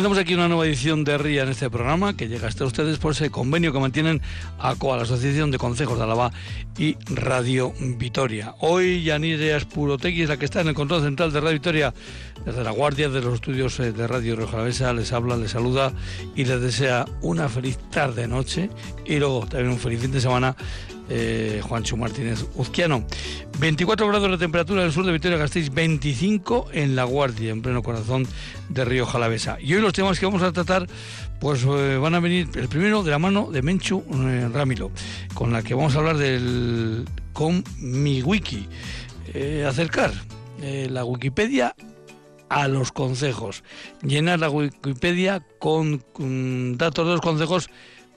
Comenzamos aquí una nueva edición de RIA en este programa que llega hasta ustedes por ese convenio que mantienen ACOA, la Asociación de Consejos de Álava y Radio Vitoria. Hoy Yanire Aspurotegui es la que está en el control central de Radio Vitoria desde la guardia de los estudios eh, de Radio Riojalavesa. Les habla, les saluda y les desea una feliz tarde-noche y luego también un feliz fin de semana eh, Juancho Martínez Uzquiano. 24 grados de temperatura en sur de Vitoria-Gasteiz, 25 en La Guardia, en pleno corazón de Río Jalavesa. Y hoy los temas que vamos a tratar pues eh, van a venir el primero de la mano de Menchu eh, Ramilo, con la que vamos a hablar del con mi wiki. Eh, acercar la Wikipedia a los consejos, llenar la Wikipedia con datos de los consejos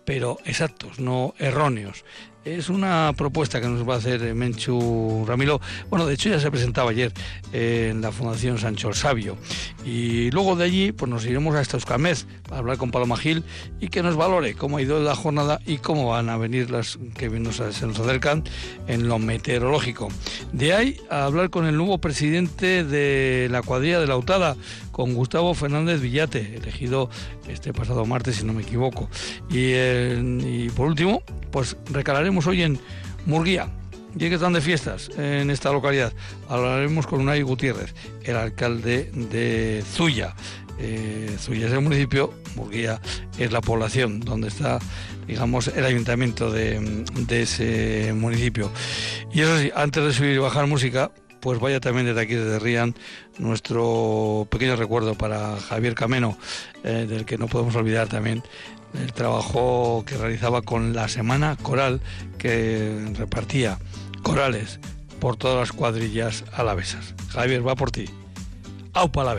pero exactos, no erróneos. Es una propuesta que nos va a hacer eh, Menchu Ramiro. Bueno, de hecho ya se presentaba ayer en la Fundación Sancho el Sabio. Y luego de allí pues nos iremos a esta Euskalmez para hablar con Paloma Gil y que nos valore cómo ha ido la jornada y cómo van a venir las que nos, se nos acercan en lo meteorológico. De ahí a hablar con el nuevo presidente de la cuadrilla de la UTADA, con Gustavo Fernández Villate, elegido este pasado martes, si no me equivoco. Y, por último, pues recalaremos hoy en Murguía, ya que están de fiestas en esta localidad. Hablaremos con Unai Gutiérrez, el alcalde de Zuya. Eh, Zuya es el municipio, Murguía es la población donde está, digamos, el ayuntamiento de, de ese municipio. Y eso sí, antes de subir y bajar música, pues vaya también desde aquí, desde Rían, nuestro pequeño recuerdo para Javier Cameno, eh, del que no podemos olvidar también el trabajo que realizaba con la Semana Coral, que repartía corales por todas las cuadrillas alavesas. Javier, va por ti. Aupa la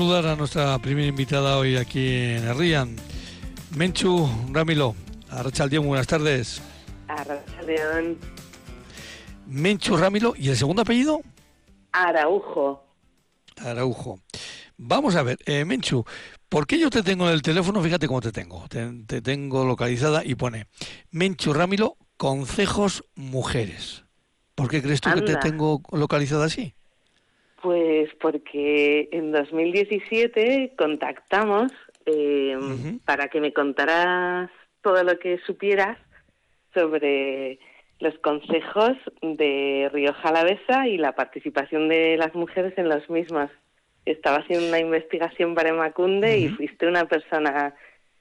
saludar a nuestra primera invitada hoy aquí en el Menchu Ramilo. Arrachaldeón, buenas tardes. Arrachaldeón. Menchu Ramilo, ¿y el segundo apellido? Araujo. Araujo. Vamos a ver, eh, Menchu, ¿por qué yo te tengo en el teléfono? Fíjate cómo te tengo. Te, tengo localizada y pone Menchu Ramilo, Concejos Mujeres. ¿Por qué crees tú que te tengo localizada así? Pues porque en 2017 contactamos eh, para que me contaras todo lo que supieras sobre los consejos de Río Jalavesa y la participación de las mujeres en los mismos. Estaba haciendo una investigación para Macunde y fuiste una persona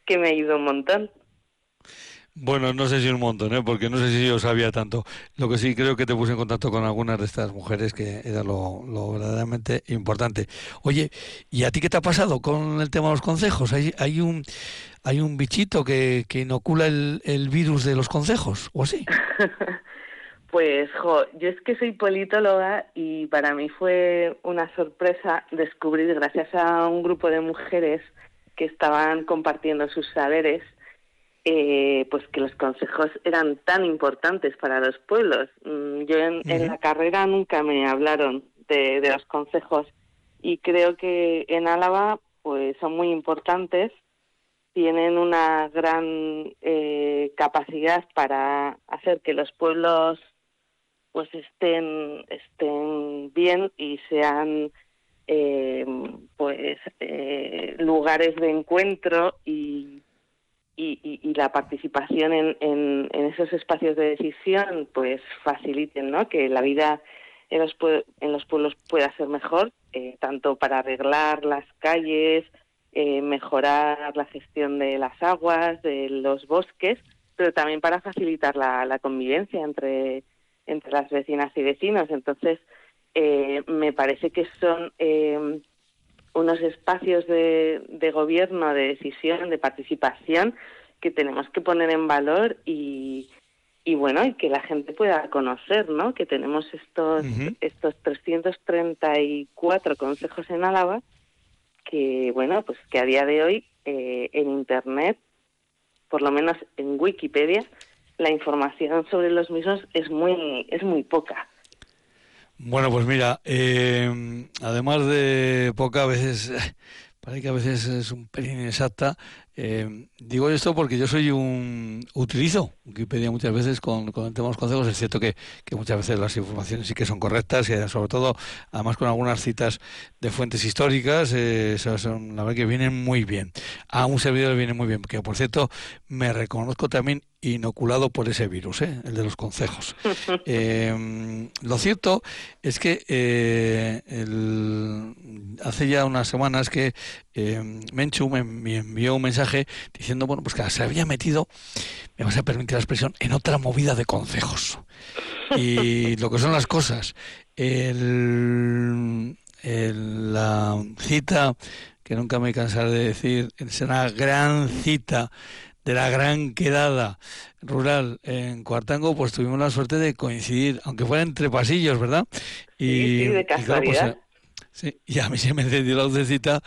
que me ayudó un montón. Bueno, no sé si un montón, ¿eh? porque no sé si yo sabía tanto. Lo que sí creo que te puse en contacto con algunas de estas mujeres, que era lo, verdaderamente importante. Oye, ¿y a ti qué te ha pasado con el tema de los consejos? ¿Hay, hay, un, hay un bichito que, que inocula el, el virus de los consejos o así? Pues, jo, yo es que soy politóloga y para mí fue una sorpresa descubrir, gracias a un grupo de mujeres que estaban compartiendo sus saberes, eh, pues que los consejos eran tan importantes para los pueblos. Mm, yo en, la carrera nunca me hablaron de, los consejos y creo que en Álava pues son muy importantes, tienen una gran eh, capacidad para hacer que los pueblos pues estén estén bien y sean eh, pues lugares de encuentro y y, la participación en, en, esos espacios de decisión pues faciliten ¿no? que la vida en los, en los pueblos pueda ser mejor, eh, tanto para arreglar las calles, eh, mejorar la gestión de las aguas, de los bosques, pero también para facilitar la, la convivencia entre, entre las vecinas y vecinos. Entonces, eh, me parece que son unos espacios de, de gobierno, de decisión, de participación que tenemos que poner en valor y, y bueno, y que la gente pueda conocer, ¿no? Que tenemos estos, estos 334 consejos en Álava que, bueno, pues que a día de hoy eh, en Internet, por lo menos en Wikipedia, la información sobre los mismos es muy, es muy poca. Bueno, pues mira, eh, además de poca, veces parece que a veces es un pelín inexacta. Eh, digo esto porque yo soy un utilizo Wikipedia muchas veces con, con el tema de los consejos. Es cierto que, que, muchas veces las informaciones sí que son correctas y sobre todo, además con algunas citas de fuentes históricas, eh, son, la verdad que vienen muy bien. A un servidor viene muy bien, que por cierto me reconozco también inoculado por ese virus, ¿eh? el de los consejos. Eh, lo cierto es que eh, hace ya unas semanas que Menchu me, envió un mensaje diciendo, bueno, pues que se había metido, me vas a permitir la expresión, en otra movida de consejos. Y lo que son las cosas, el, la cita, que nunca me cansaré de decir, es una gran cita de la gran quedada rural en Cuartango, pues tuvimos la suerte de coincidir, aunque fuera entre pasillos, ¿verdad? Y, sí, de pues, casualidad. sí, y a mí se me encendió la lucecita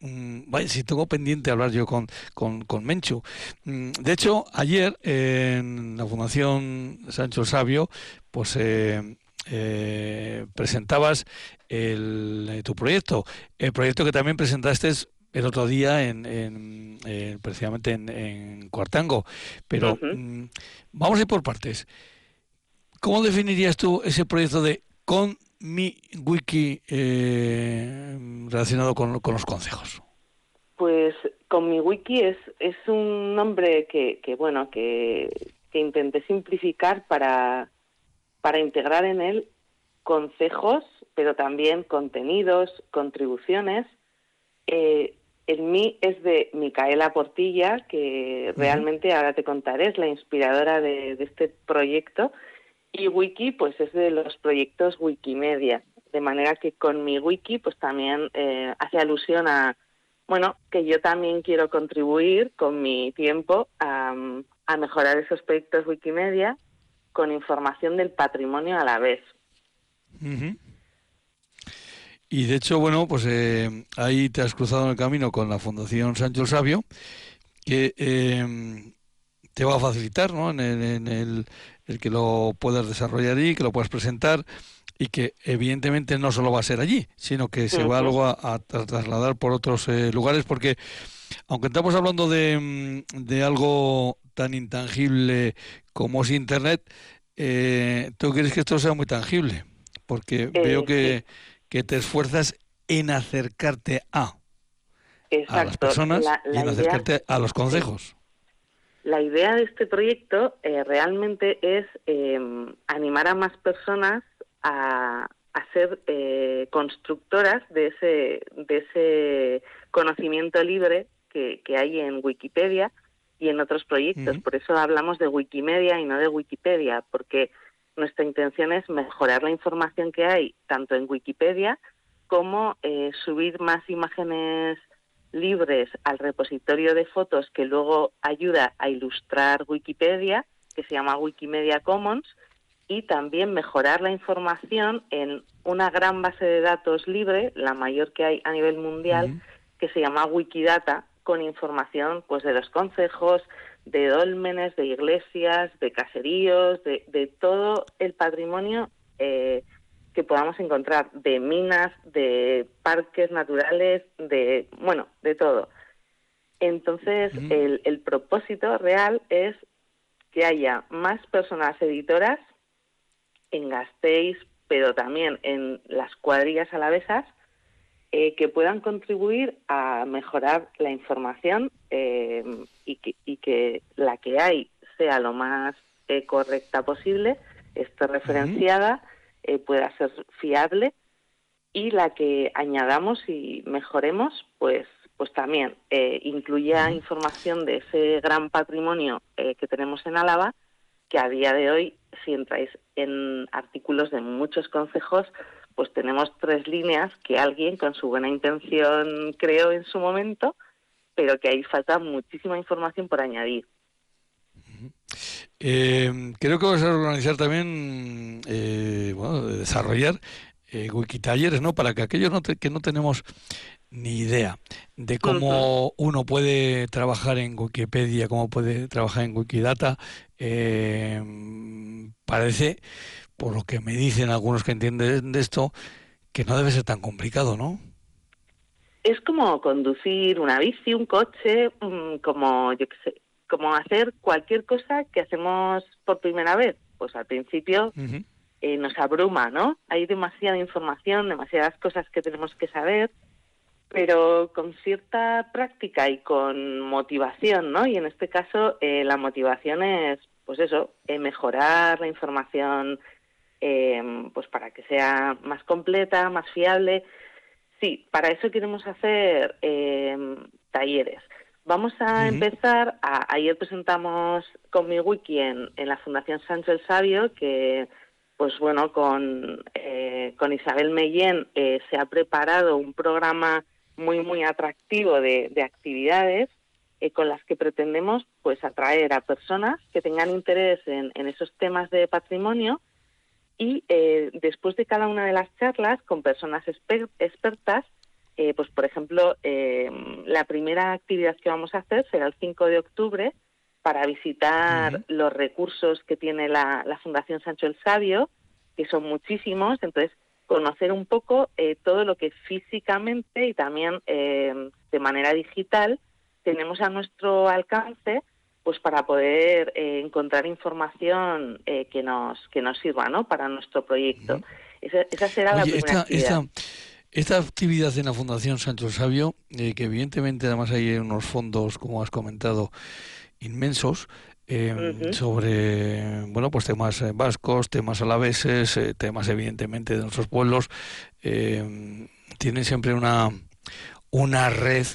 vaya, si tengo pendiente hablar yo con, con, con Menchu. Mm, de hecho, ayer en la Fundación Sancho Sabio, pues eh, eh, presentabas el, tu proyecto, el proyecto que también presentaste el otro día en, precisamente en, Cuartango. Pero mm, vamos a ir por partes. ¿Cómo definirías tú ese proyecto de con mi wiki eh, relacionado con, los consejos? Pues con mi wiki es, es un nombre que, que bueno, que, que intenté simplificar para, para integrar en él consejos, pero también contenidos, contribuciones, eh, el mí es de Micaela Portilla, que realmente ahora te contaré, es la inspiradora de, este proyecto. Y Wiki, pues es de los proyectos Wikimedia. De manera que con mi Wiki, pues también eh, hace alusión a, bueno, que yo también quiero contribuir con mi tiempo a, mejorar esos proyectos Wikimedia con información del patrimonio a la vez. Y de hecho, bueno, pues eh, ahí te has cruzado en el camino con la Fundación Sancho el Sabio, que em, te va a facilitar ¿no? en, el, el, que lo puedas desarrollar y que lo puedas presentar y que evidentemente no solo va a ser allí, sino que se va luego a, trasladar por otros eh, lugares, porque aunque estamos hablando de, mm, de, algo tan intangible como es Internet, eh, tú quieres que esto sea muy tangible, porque veo que que te esfuerzas en acercarte a, a las personas y en acercarte a los consejos. La idea de este proyecto eh, realmente es em, animar a más personas a, ser eh, constructoras de ese, de ese conocimiento libre que, hay en Wikipedia y en otros proyectos. Por eso hablamos de Wikimedia y no de Wikipedia, porque nuestra intención es mejorar la información que hay tanto en Wikipedia como eh, subir más imágenes libres al repositorio de fotos que luego ayuda a ilustrar Wikipedia, que se llama Wikimedia Commons, y también mejorar la información en una gran base de datos libre, la mayor que hay a nivel mundial, que se llama Wikidata, con información pues de los consejos, de dólmenes, de iglesias, de caseríos, de, todo el patrimonio eh, que podamos encontrar, de minas, de parques naturales, de, bueno, de todo. Entonces, el, el propósito real es que haya más personas editoras en Gasteiz, pero también en las cuadrillas alavesas, eh, que puedan contribuir a mejorar la información eh, y, que, la que hay sea lo más eh, correcta posible, esté referenciada, pueda ser fiable y la que añadamos y mejoremos, pues, pues también incluya información de ese gran patrimonio que tenemos en Álava, que a día de hoy, si entráis en artículos de muchos consejos, pues tenemos tres líneas que alguien con su buena intención creó en su momento, pero que ahí falta muchísima información por añadir. Eh, creo que vas a organizar también, eh, bueno, desarrollar eh, wikitalleres, ¿no? Para que aquellos que no tenemos ni idea de cómo uno puede trabajar en Wikipedia, cómo puede trabajar en Wikidata, eh, parece por lo que me dicen algunos que entienden de esto, que no debe ser tan complicado, ¿no? es como conducir una bici, un coche, mm, como yo qué sé, como hacer cualquier cosa que hacemos por primera vez. Pues al principio eh, nos abruma, ¿no? Hay demasiada información, demasiadas cosas que tenemos que saber, pero con cierta práctica y con motivación, ¿no? Y en este caso eh, la motivación es, pues eso, eh, mejorar la información, pues para que sea más completa, más fiable. Sí, para eso queremos hacer talleres. Vamos a empezar, ayer presentamos con mi wiki en, en la Fundación Sancho el Sabio, que pues bueno, con, eh, con Isabel Mellén eh, se ha preparado un programa muy, muy atractivo de, actividades eh, con las que pretendemos pues atraer a personas que tengan interés en, esos temas de patrimonio y después de cada una de las charlas con personas expertas, pues por ejemplo, la primera actividad que vamos a hacer será el 5 de octubre para visitar los recursos que tiene la, Fundación Sancho el Sabio, que son muchísimos, entonces conocer un poco eh, todo lo que físicamente y también eh, de manera digital tenemos a nuestro alcance pues para poder eh, encontrar información que nos que nos sirva ¿no? para nuestro proyecto. esa, será la primera actividad. Esta, actividad en la Fundación Sancho Sabio, que evidentemente además hay unos fondos, como has comentado, inmensos em, sobre bueno pues temas eh, vascos, temas alaveses, eh, temas evidentemente de nuestros pueblos. Eh, tienen siempre una, una red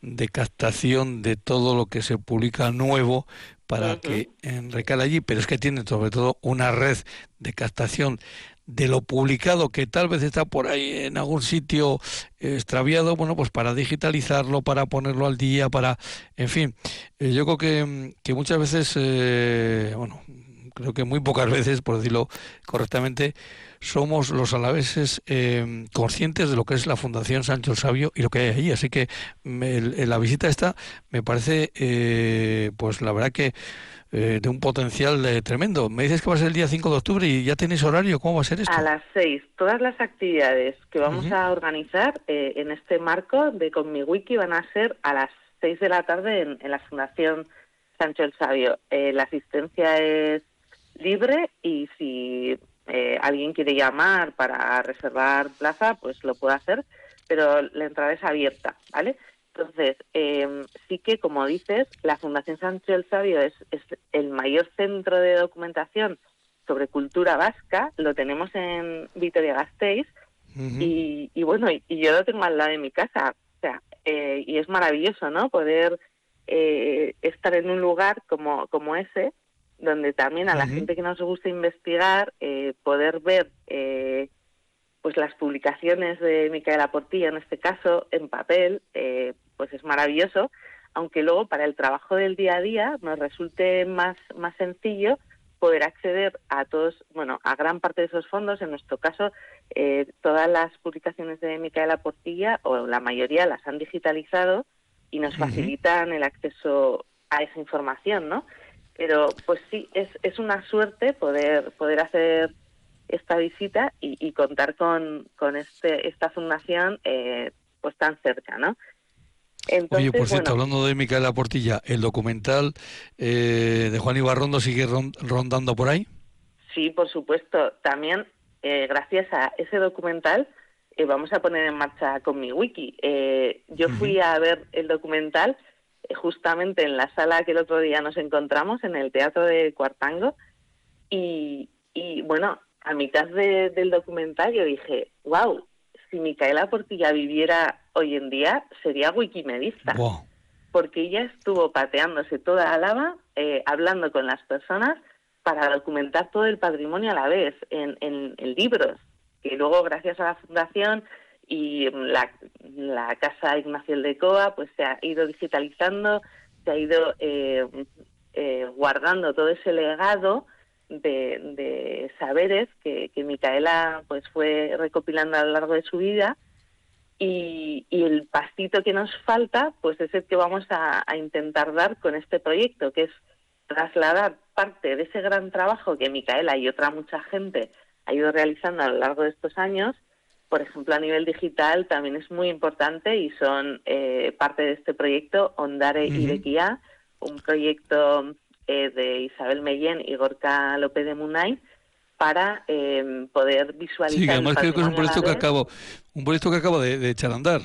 de captación de todo lo que se publica nuevo para que recale allí, pero es que tienen sobre todo una red de captación de lo publicado que tal vez está por ahí en algún sitio extraviado, bueno, pues para digitalizarlo, para ponerlo al día, para, en fin, eh, yo creo que, que muchas veces, eh, bueno, creo que muy pocas veces, por decirlo correctamente, somos los alaveses eh, conscientes de lo que es la Fundación Sancho el Sabio y lo que hay allí. Así que la visita esta me parece, pues la verdad que eh, de un potencial eh, tremendo. Me dices que va a ser el día 5 de octubre y ya tenéis horario. ¿Cómo va a ser esto? A las 6. Todas las actividades que vamos a organizar eh, en este marco de Con mi Wiki van a ser a las 6 de la tarde en, la Fundación Sancho el Sabio. la asistencia es libre y si alguien quiere llamar para reservar plaza, pues lo puede hacer, pero la entrada es abierta, ¿vale? Entonces, eh, sí que, como dices, la Fundación Sancho el Sabio es, el mayor centro de documentación sobre cultura vasca, lo tenemos en Vitoria-Gasteiz, y, bueno, y, yo lo tengo al lado de mi casa, o sea, eh, y es maravilloso, ¿no? Poder eh, estar en un lugar como, como ese, donde también a la gente que nos gusta investigar, eh, poder ver pues las publicaciones de Micaela Portilla, en este caso, en papel, eh, pues es maravilloso, aunque luego para el trabajo del día a día nos resulte más, más sencillo poder acceder a todos, bueno, a gran parte de esos fondos. En nuestro caso, eh, todas las publicaciones de Micaela Portilla, o la mayoría, las han digitalizado y nos facilitan el acceso a esa información, ¿no? Pero pues sí, es, es una suerte poder, poder hacer esta visita y, contar con, con este, esta fundación eh, pues tan cerca, ¿no? Oye, por cierto, hablando de Micaela Portilla, ¿el documental eh, de Juan Ibarrondo sigue rondando por ahí? Sí, por supuesto. También, eh, gracias a ese documental, vamos a poner en marcha con mi wiki. yo fui a ver el documental justamente en la sala que el otro día nos encontramos, en el Teatro de Cuartango, y, y bueno, a mitad del documental yo dije, wow, si Micaela Portilla viviera hoy en día, sería wikimedista. Porque ella estuvo pateándose toda Álava, eh, hablando con las personas para documentar todo el patrimonio a la vez, en, en, libros, que luego gracias a la fundación y la, la Casa Ignacio de Coa, pues se ha ido digitalizando, se ha ido eh, eh, guardando todo ese legado de, saberes que, Micaela pues fue recopilando a lo largo de su vida. Y, el pastito que nos falta pues es el que vamos a, intentar dar con este proyecto que es trasladar parte de ese gran trabajo que Micaela y otra mucha gente ha ido realizando a lo largo de estos años por ejemplo, a nivel digital también es muy importante y son eh, parte de este proyecto Ondare y Bequia, un proyecto eh, de Isabel Mellén y Gorka López de Munay para em, poder visualizar. Sí, además creo que es un proyecto que acabo, un proyecto que acaba de, echar a andar.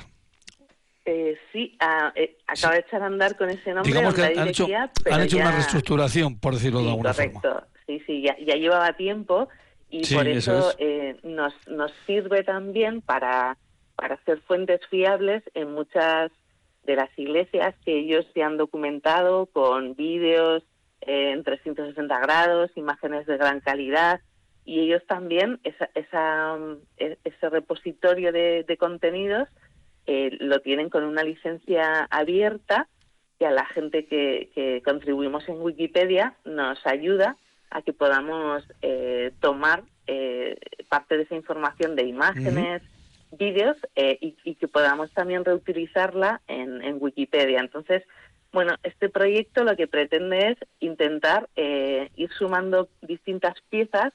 Eh, sí, acaba de echar a andar con ese nombre. Digamos que han, hecho, han hecho una reestructuración, por decirlo de alguna correcto. forma. Sí, sí, ya, ya llevaba tiempo y por eso, eh, nos, nos sirve también para, para hacer fuentes fiables en muchas de las iglesias que ellos se han documentado con vídeos eh, en 360 grados, imágenes de gran calidad y ellos también esa, esa, e, ese repositorio de, de contenidos eh, lo tienen con una licencia abierta que a la gente que, que contribuimos en Wikipedia nos ayuda a que podamos eh, tomar eh, parte de esa información de imágenes, vídeos eh, y, que podamos también reutilizarla en, Wikipedia. Entonces, bueno, este proyecto lo que pretende es intentar ir sumando distintas piezas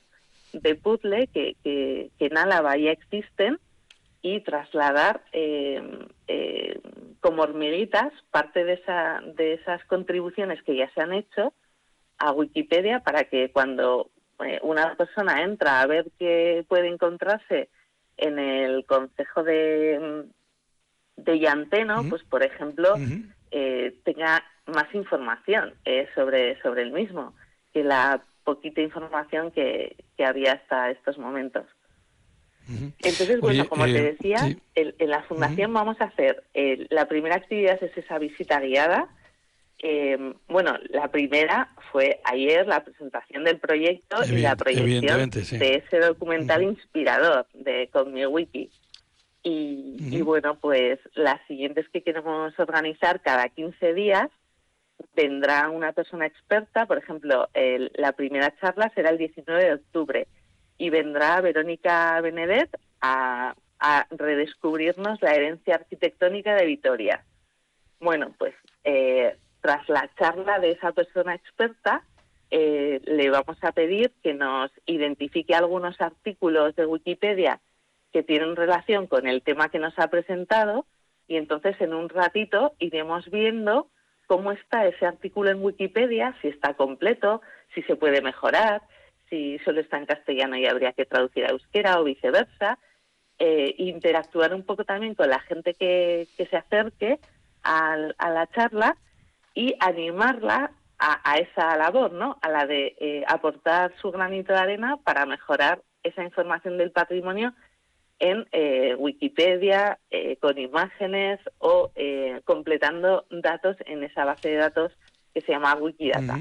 de puzzle que, que, en Álava ya existen y trasladar como hormiguitas parte de, esa, de esas contribuciones que ya se han hecho a Wikipedia para que cuando eh, una persona entra a ver qué puede encontrarse en el Consejo de, de Llanteno, pues por ejemplo, eh, tenga más información eh, sobre, sobre el mismo que la poquita información que, que había hasta estos momentos. Entonces, bueno, como te decía, en la fundación vamos a hacer, la primera actividad es esa visita guiada, eh, bueno, la primera fue ayer la presentación del proyecto y la proyección de ese documental inspirador de Con mi wiki. Y, bueno, pues las siguientes que queremos organizar cada 15 días vendrá una persona experta, por ejemplo, la primera charla será el 19 de octubre y vendrá Verónica Benedet a, a redescubrirnos la herencia arquitectónica de Vitoria. Bueno, pues eh, tras la charla de esa persona experta, eh, le vamos a pedir que nos identifique algunos artículos de Wikipedia que tienen relación con el tema que nos ha presentado y entonces en un ratito iremos viendo cómo está ese artículo en Wikipedia, si está completo, si se puede mejorar, si solo está en castellano y habría que traducir a euskera o viceversa, eh, interactuar un poco también con la gente que, se acerque a la charla y animarla a, esa labor, ¿no? A la de eh, aportar su granito de arena para mejorar esa información del patrimonio en eh, Wikipedia, eh, con imágenes o completando datos en esa base de datos que se llama Wikidata.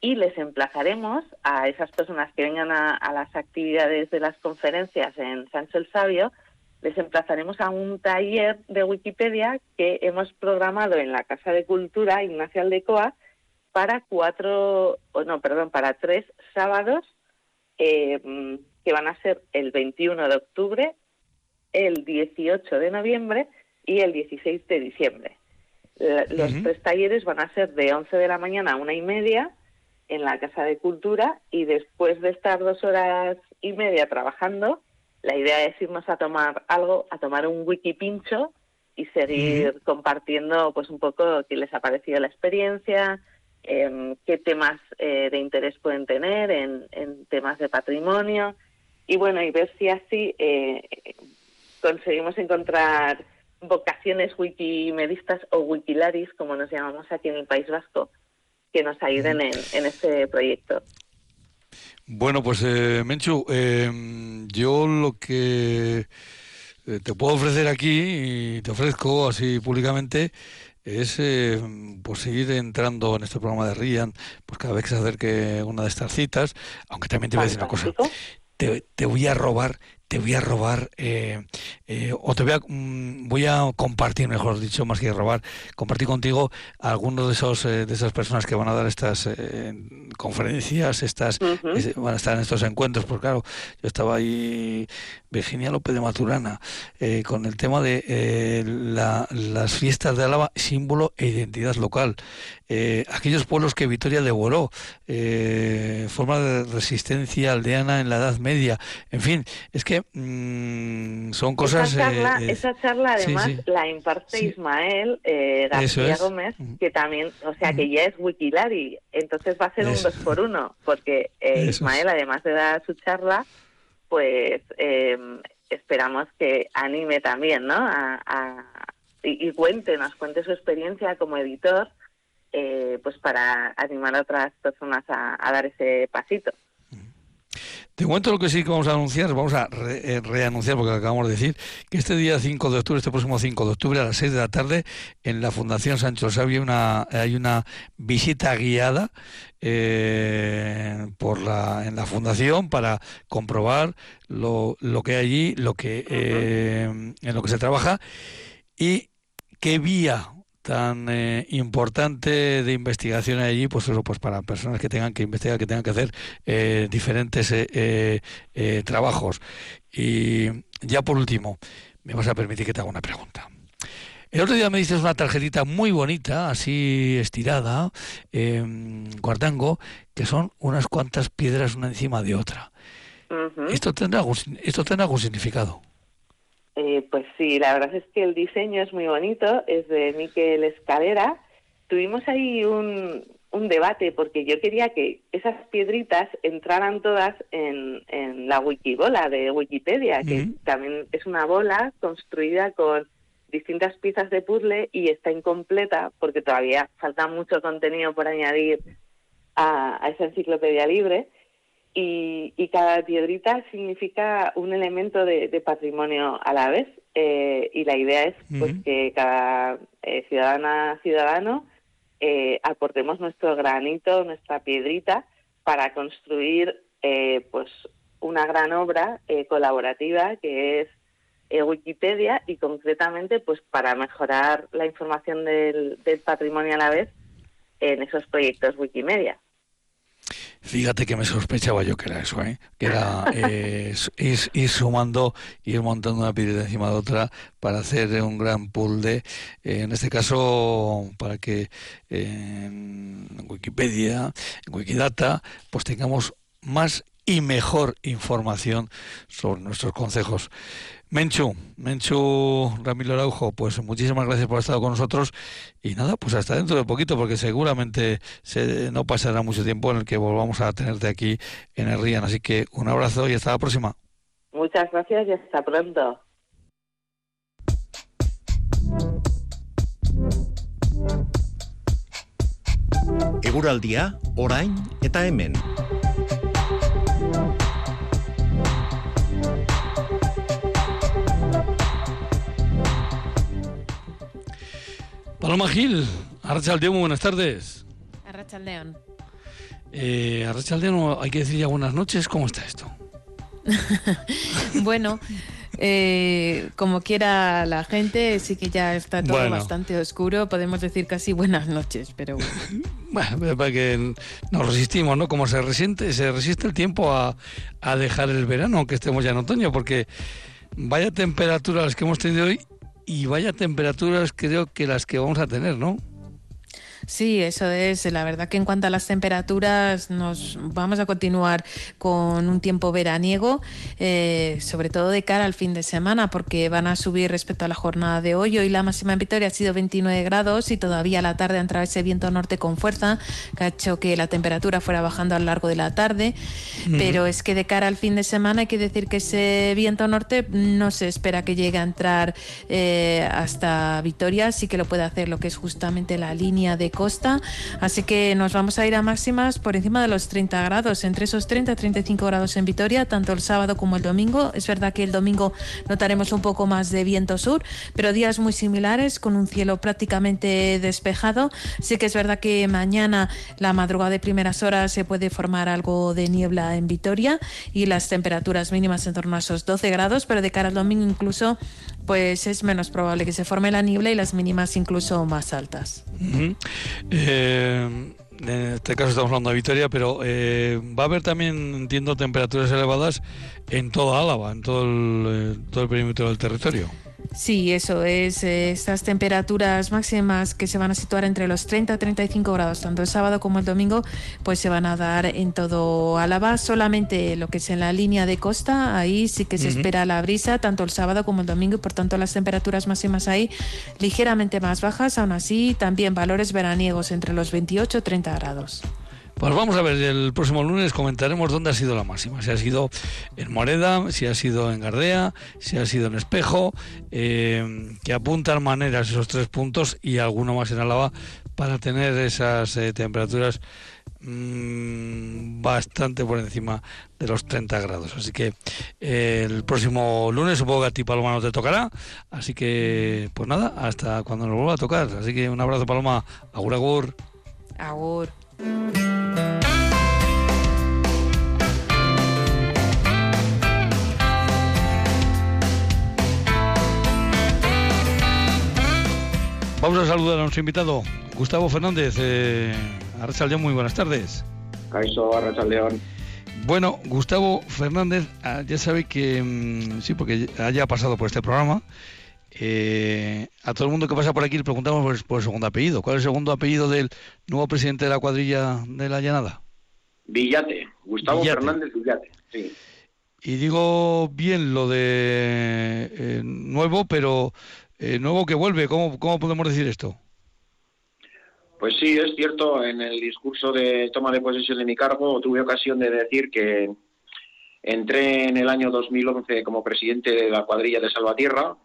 Y les emplazaremos a esas personas que vengan a, a, las actividades de las conferencias en Sancho el Sabio les emplazaremos a un taller de Wikipedia que hemos programado en la Casa de Cultura Ignacio Aldecoa para cuatro, o no, perdón, para tres sábados eh, que van a ser el 21 de octubre, el 18 de noviembre y el 16 de diciembre. Los tres talleres van a ser de 11 de la mañana a una y media en la Casa de Cultura y después de estar dos horas y media trabajando, la idea es irnos a tomar algo, a tomar un wiki pincho y seguir compartiendo pues un poco qué les ha parecido la experiencia, em, qué temas eh, de interés pueden tener en, temas de patrimonio. Y bueno, y ver si así eh, conseguimos encontrar vocaciones wikimedistas o wikilaris, como nos llamamos aquí en el País Vasco, que nos ayuden en, en este proyecto. Bueno, pues eh, Menchu, eh, yo lo que eh, te puedo ofrecer aquí y te ofrezco así públicamente es eh, pues seguir entrando en este programa de Rian, pues cada vez que se acerque una de estas citas, aunque también te voy a decir una cosa, te, te voy a robar te voy a robar eh, eh, o te voy a mm, voy a compartir mejor dicho más que robar compartir contigo algunos de esos eh, de esas personas que van a dar estas conferencias estas van a estar en estos encuentros porque claro yo estaba ahí Virginia López de Maturana con el tema de las fiestas de Álava símbolo e identidad local eh, aquellos pueblos que Vitoria devoró, eh, forma de resistencia aldeana en la Edad Media, en fin, es que mm, son cosas... Esa charla, esa charla además la imparte Ismael García Gómez, que también, o sea, que ya es Wikilari, entonces va a ser un dos por uno, porque Ismael, además de dar su charla, pues esperamos que anime también, ¿no? A, y, cuente, nos cuente su experiencia como editor, eh, pues para animar a otras personas a, dar ese pasito. Te cuento lo que sí que vamos a anunciar, vamos a eh, reanunciar porque acabamos de decir que este día 5 de octubre, este próximo 5 de octubre a las 6 de la tarde en la Fundación Sancho Sabio una, hay una visita guiada eh, por la, en la fundación para comprobar lo, lo que hay allí, lo que eh, en lo que se trabaja y qué vía tan eh, importante de investigación allí, pues eso, pues para personas que tengan que investigar, que tengan que hacer eh, diferentes eh, trabajos. Y ya por último, me vas a permitir que te haga una pregunta. El otro día me dices una tarjetita muy bonita, así estirada, guardango, que son unas cuantas piedras una encima de otra. ¿Esto, tendrá ¿Esto tendrá algún significado? Eh, pues sí, la verdad es que el diseño es muy bonito, es de Miquel Escalera. Tuvimos ahí un, un debate porque yo quería que esas piedritas entraran todas en, en la wikibola de Wikipedia, que también es una bola construida con distintas piezas de puzzle y está incompleta porque todavía falta mucho contenido por añadir a, a esa enciclopedia libre y, cada piedrita significa un elemento de, patrimonio a la vez eh, y la idea es pues que cada eh, ciudadana ciudadano eh, aportemos nuestro granito nuestra piedrita para construir pues una gran obra colaborativa que es Wikipedia y concretamente pues para mejorar la información del, del patrimonio a la vez en esos proyectos Wikimedia. Fíjate que me sospechaba yo que era eso, ¿eh? que era eh, ir, sumando, ir montando una piedra encima de otra para hacer un gran pool de, eh, en este caso, para que en Wikipedia, en Wikidata, pues tengamos más y mejor información sobre nuestros consejos. Menchu, Menchu Ramiro Araujo, pues muchísimas gracias por estar estado con nosotros y nada, pues hasta dentro de poquito porque seguramente se, no pasará mucho tiempo en el que volvamos a tenerte aquí en el RIAN. Así que un abrazo y hasta la próxima. Muchas gracias y hasta pronto. Eguraldia, orain eta hemen. Paloma Gil, Arrachaldeón, buenas tardes. Arrachaldeón. Eh, Arrachaldeón, hay que decir ya buenas noches, ¿cómo está esto? bueno, eh, como quiera la gente, sí que ya está todo bastante oscuro, podemos decir casi buenas noches, pero bueno. bueno, para que nos resistimos, ¿no? Como se resiste, se resiste el tiempo a, a dejar el verano, aunque estemos ya en otoño, porque vaya temperaturas que hemos tenido hoy y vaya temperaturas creo que las que vamos a tener, ¿no? Sí, eso es. La verdad que en cuanto a las temperaturas, nos vamos a continuar con un tiempo veraniego, eh, sobre todo de cara al fin de semana, porque van a subir respecto a la jornada de hoy. Hoy la máxima en Vitoria ha sido 29 grados y todavía a la tarde ha entrado ese viento norte con fuerza, que ha hecho que la temperatura fuera bajando a lo largo de la tarde. Pero es que de cara al fin de semana hay que decir que ese viento norte no se espera que llegue a entrar eh, hasta Vitoria, sí que lo puede hacer lo que es justamente la línea de costa, así que nos vamos a ir a máximas por encima de los 30 grados, entre esos 30 y 35 grados en Vitoria, tanto el sábado como el domingo. Es verdad que el domingo notaremos un poco más de viento sur, pero días muy similares con un cielo prácticamente despejado. Sí que es verdad que mañana, la madrugada de primeras horas, se puede formar algo de niebla en Vitoria y las temperaturas mínimas en torno a esos 12 grados, pero de cara al domingo incluso pues es menos probable que se forme la niebla y las mínimas incluso más altas. Eh, en este caso estamos hablando de Vitoria, pero eh, va a haber también, entiendo, temperaturas elevadas en toda Álava, en todo eh, todo el perímetro del territorio. Sí, eso es. Eh, estas temperaturas máximas que se van a situar entre los 30 y 35 grados, tanto el sábado como el domingo, pues se van a dar en todo Álava. Solamente lo que es en la línea de costa, ahí sí que se espera la brisa, tanto el sábado como el domingo, y por tanto las temperaturas máximas ahí ligeramente más bajas. Aún así, también valores veraniegos entre los 28 y 30 grados. Pues vamos a ver, el próximo lunes comentaremos dónde ha sido la máxima. Si ha sido en Moreda, si ha sido en Gardea, si ha sido en Espejo, eh, que apuntan maneras esos tres puntos y alguno más en Álava para tener esas eh, temperaturas mm, bastante por encima de los 30 grados. Así que eh, el próximo lunes supongo que a ti Paloma no te tocará. Así que pues nada, hasta cuando nos vuelva a tocar. Así que un abrazo Paloma. Agur, agur. Agur. Vamos a saludar a nuestro invitado, Gustavo Fernández. Eh, León, muy buenas tardes. Caiso, León. Bueno, Gustavo Fernández, ah, ya sabe que, mm, sí, porque haya pasado por este programa, eh, a todo el mundo que pasa por aquí le preguntamos por, el segundo apellido. ¿Cuál es el segundo apellido del nuevo presidente de la cuadrilla de la Llanada? Villate, Gustavo Fernández Villate, sí. Y digo bien lo de eh, nuevo, pero eh, nuevo que vuelve. ¿Cómo, ¿Cómo podemos decir esto? Pues sí, es cierto. En el discurso de toma de posesión de mi cargo tuve ocasión de decir que entré en el año 2011 como presidente de la cuadrilla de Salvatierra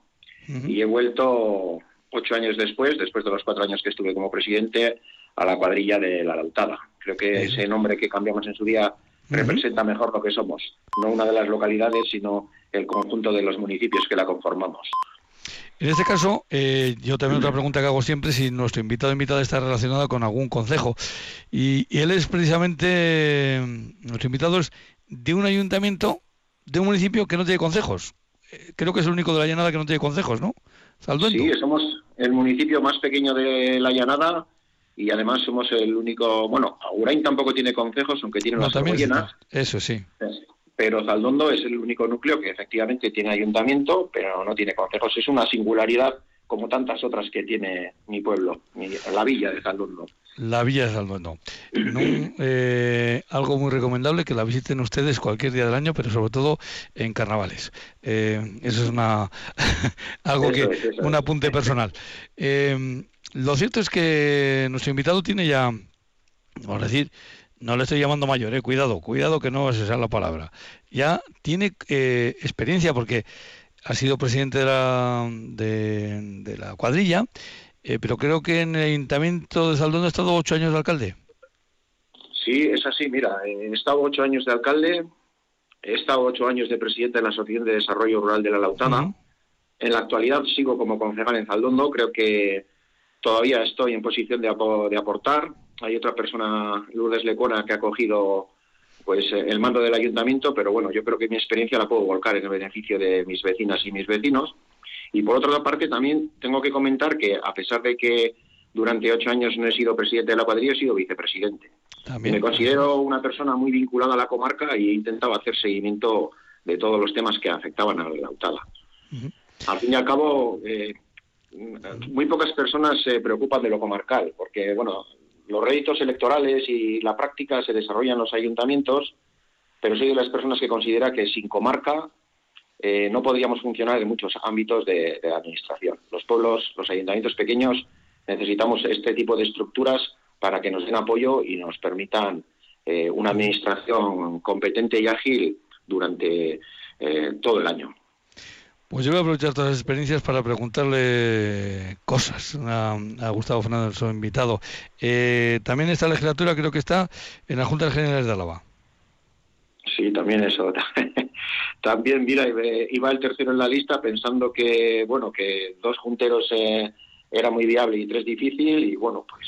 y he vuelto ocho años después, después de los cuatro años que estuve como presidente, a la cuadrilla de la Lautada. Creo que ese nombre que cambiamos en su día representa mejor lo que somos, no una de las localidades, sino el conjunto de los municipios que la conformamos. En este caso, eh, yo también otra pregunta que hago siempre si nuestro invitado o invitada está relacionado con algún concejo. Y, él es precisamente, nuestro invitado es de un ayuntamiento, de un municipio que no tiene concejos. Creo que es el único de la llanada que no tiene concejos, ¿no? Sí, somos el municipio más pequeño de la llanada y además somos el único, bueno, Agurain tampoco tiene concejos, aunque tiene unas llenas. Eso sí pero Zaldondo es el único núcleo que efectivamente tiene ayuntamiento, pero no tiene consejos. Es una singularidad como tantas otras que tiene mi pueblo, la villa de Zaldondo. La villa de Zaldondo. Eh, algo muy recomendable que la visiten ustedes cualquier día del año, pero sobre todo en carnavales. Eh, eso es una algo que un apunte personal. Eh, lo cierto es que nuestro invitado tiene ya, vamos a decir, no le estoy llamando mayor, eh, cuidado, cuidado que no esa la palabra. Ya tiene eh, experiencia porque ha sido presidente de la, de, la cuadrilla, eh, pero creo que en el Ayuntamiento de Saldón ha estado ocho años de alcalde. Sí, es así, mira, he estado ocho años de alcalde, he estado ocho años de presidente de la Asociación de Desarrollo Rural de la Lautana. En la actualidad sigo como concejal en Zaldondo, creo que todavía estoy en posición de, de aportar hay otra persona, Lourdes Lecona, que ha cogido pues el mando del ayuntamiento, pero bueno, yo creo que mi experiencia la puedo volcar en el beneficio de mis vecinas y mis vecinos. Y por otra parte, también tengo que comentar que a pesar de que durante ocho años no he sido presidente de la cuadrilla, he sido vicepresidente. Me considero una persona muy vinculada a la comarca y he intentado hacer seguimiento de todos los temas que afectaban a la Lautada. Al fin y al cabo, eh, muy pocas personas se preocupan de lo comarcal, porque bueno, los réditos electorales y la práctica se desarrollan en los ayuntamientos, pero soy de las personas que considera que sin comarca eh, no podríamos funcionar en muchos ámbitos de, la administración. Los pueblos, los ayuntamientos pequeños necesitamos este tipo de estructuras para que nos den apoyo y nos permitan eh, una administración competente y ágil durante eh, todo el año. Pues yo voy a aprovechar todas las experiencias para preguntarle cosas a, Gustavo Fernández, su invitado. Eh, también esta legislatura creo que está en la Junta de Generales de Álava. Sí, también eso. también, mira, iba el tercero en la lista pensando que, bueno, que dos junteros eh, era muy viable y tres difícil y, bueno, pues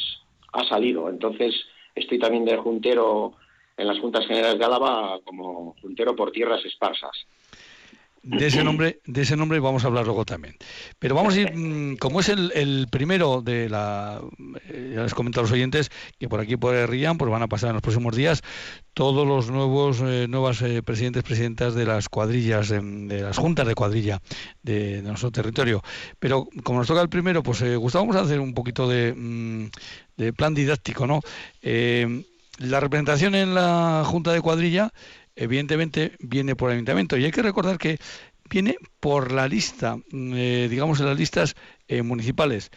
ha salido. Entonces, estoy también de juntero en las Juntas Generales de Álava como juntero por tierras esparsas. De ese nombre, de ese nombre vamos a hablar luego también. Pero vamos a ir, mm, como es el, primero de la, eh, ya les comento a los oyentes que por aquí por Rían, pues van a pasar en los próximos días todos los nuevos eh, nuevas eh, presidentes presidentas de las cuadrillas de, las juntas de cuadrilla de, nuestro territorio. Pero como nos toca el primero, pues eh, Gustavo, vamos a hacer un poquito de, mm, de plan didáctico, ¿no? la representación en la junta de cuadrilla evidentemente viene por el ayuntamiento. Y hay que recordar que viene por la lista, mm, eh, digamos en las listas eh, municipales.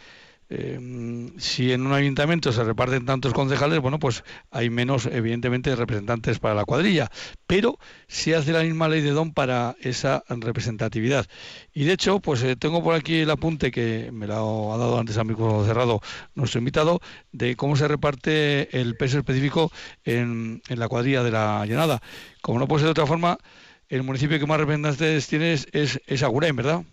Eh, si en un ayuntamiento se reparten tantos concejales, bueno, pues hay menos, evidentemente, representantes para la cuadrilla, pero se hace la misma ley de don para esa representatividad. Y de hecho, pues tengo por aquí el apunte que me lo ha dado antes a micro cerrado nuestro invitado, de cómo se reparte el peso específico en, la cuadrilla de la llenada. Como no puede ser de otra forma, el municipio que más representantes tiene es, es Agurain, ¿verdad?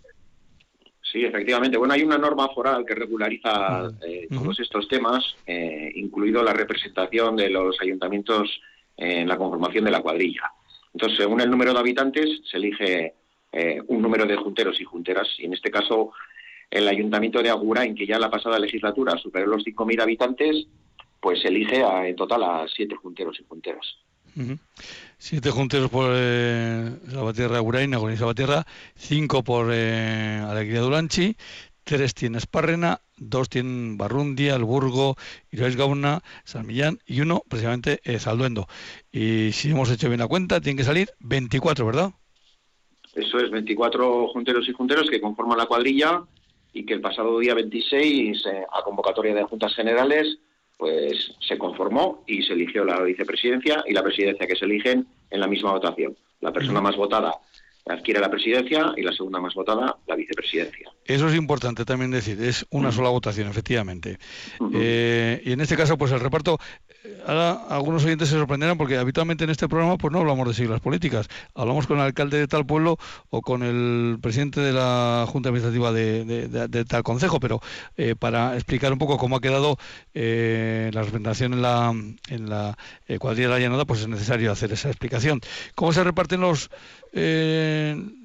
Sí, efectivamente. Bueno, hay una norma foral que regulariza eh, todos estos temas, eh, incluido la representación de los ayuntamientos en la conformación de la cuadrilla. Entonces, según el número de habitantes, se elige eh, un número de junteros y junteras. Y en este caso, el ayuntamiento de Agurain, que ya en la pasada legislatura superó los 5.000 habitantes, pues elige en total a siete junteros y junteras. Siete junteros por eh, Salvatierra Uraina, con Salvatierra, cinco por eh, Alegría Dulanchi, tres tiene Esparrena, dos tienen Barrundia, Alburgo, Iroes Gauna, San Millán y uno precisamente eh, Zalduendo. Y si hemos hecho bien la cuenta, tienen que salir 24, ¿verdad? Eso es, 24 junteros y junteros que conforman la cuadrilla y que el pasado día 26, eh, a convocatoria de juntas generales, pues se conformó y se eligió la vicepresidencia y la presidencia que se eligen en la misma votación. La persona más votada adquiere la presidencia y la segunda más votada la vicepresidencia. Eso es importante también decir, es una sola votación, efectivamente. Eh, y en este caso, pues el reparto, eh, ahora algunos oyentes se sorprenderán porque habitualmente en este programa pues no hablamos de siglas políticas, hablamos con el alcalde de tal pueblo o con el presidente de la Junta Administrativa de, tal concejo, pero eh, para explicar un poco cómo ha quedado la representación en la, en la cuadrilla de la llanada, pues es necesario hacer esa explicación. ¿Cómo se reparten los eh,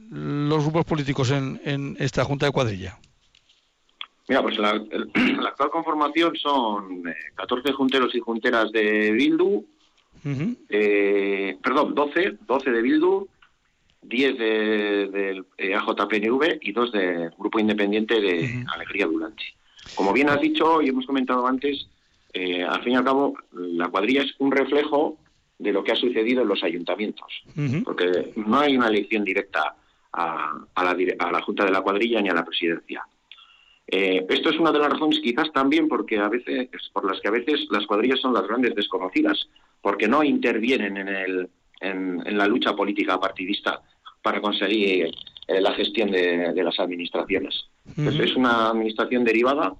los grupos políticos en, esta Junta de Cuadrilla? Mira, pues la, actual conformación son 14 eh, junteros y junteras de Bildu, eh, perdón, 12, 12 de Bildu, 10 del de, AJPNV y 2 del Grupo Independiente de Alegría Duranchi. Como bien has dicho y hemos comentado antes, al fin y al cabo, la cuadrilla es un reflejo de lo que ha sucedido en los ayuntamientos, porque no hay una elección directa a, la, Junta de la Cuadrilla ni a la presidencia. Eh, esto es una de las razones quizás también porque a veces, por las que a veces las cuadrillas son las grandes desconocidas, porque no intervienen en, el, en, la lucha política partidista para conseguir eh, la gestión de, las administraciones. es una administración derivada,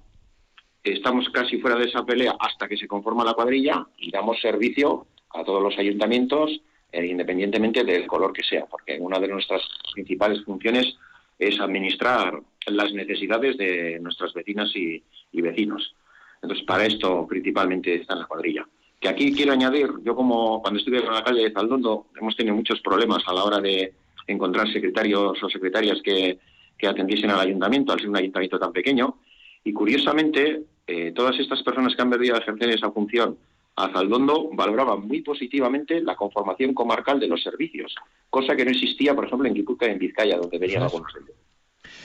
estamos casi fuera de esa pelea hasta que se conforma la cuadrilla y damos servicio a todos los ayuntamientos, eh, independientemente del color que sea, porque una de nuestras principales funciones es administrar las necesidades de nuestras vecinas y, vecinos. Entonces, para esto principalmente está la cuadrilla. Que aquí quiero añadir, yo como cuando estuve en la calle de Zaldondo, hemos tenido muchos problemas a la hora de encontrar secretarios o secretarias que, atendiesen al ayuntamiento, al ser un ayuntamiento tan pequeño. Y curiosamente, eh, todas estas personas que han venido a ejercer esa función Azaldondo valoraba muy positivamente la conformación comarcal de los servicios, cosa que no existía, por ejemplo, en Guipúzcoa y en Vizcaya, donde venían algunos de ellos.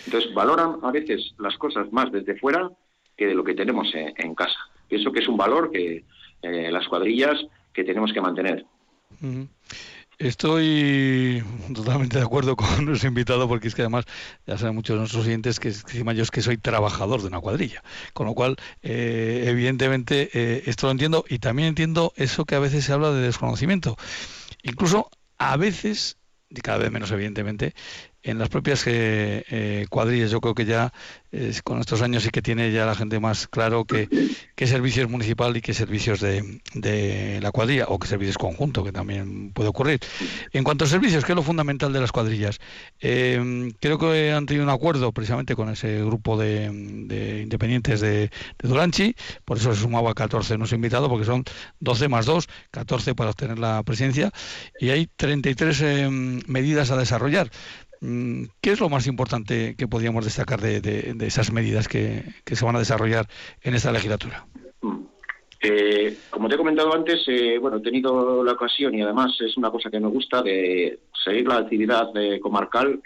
Entonces, valoran a veces las cosas más desde fuera que de lo que tenemos en, casa. Pienso que es un valor que eh, las cuadrillas que tenemos que mantener. Estoy totalmente de acuerdo con nuestro invitado porque es que además ya saben muchos de nuestros oyentes que encima yo es que soy trabajador de una cuadrilla, con lo cual eh, evidentemente eh, esto lo entiendo y también entiendo eso que a veces se habla de desconocimiento. Incluso a veces, y cada vez menos evidentemente, en las propias eh, eh, cuadrillas. Yo creo que ya con estos años sí que tiene ya la gente más claro que qué servicio es municipal y qué servicios de, de la cuadrilla o qué servicios conjunto, que también puede ocurrir. En cuanto a servicios, ¿qué es lo fundamental de las cuadrillas? Eh, creo que han tenido un acuerdo precisamente con ese grupo de, independientes de, de, Duranchi, por eso se sumaba 14 nos invitados, porque son 12 más 2, 14 para obtener la presidencia, y hay 33 medidas a desarrollar. Mm, ¿qué es lo más importante que podríamos destacar de, esas medidas que, se van a desarrollar en esta legislatura? Mm. Eh, como te he comentado antes, eh, bueno, he tenido la ocasión y además es una cosa que me gusta de seguir la actividad comarcal,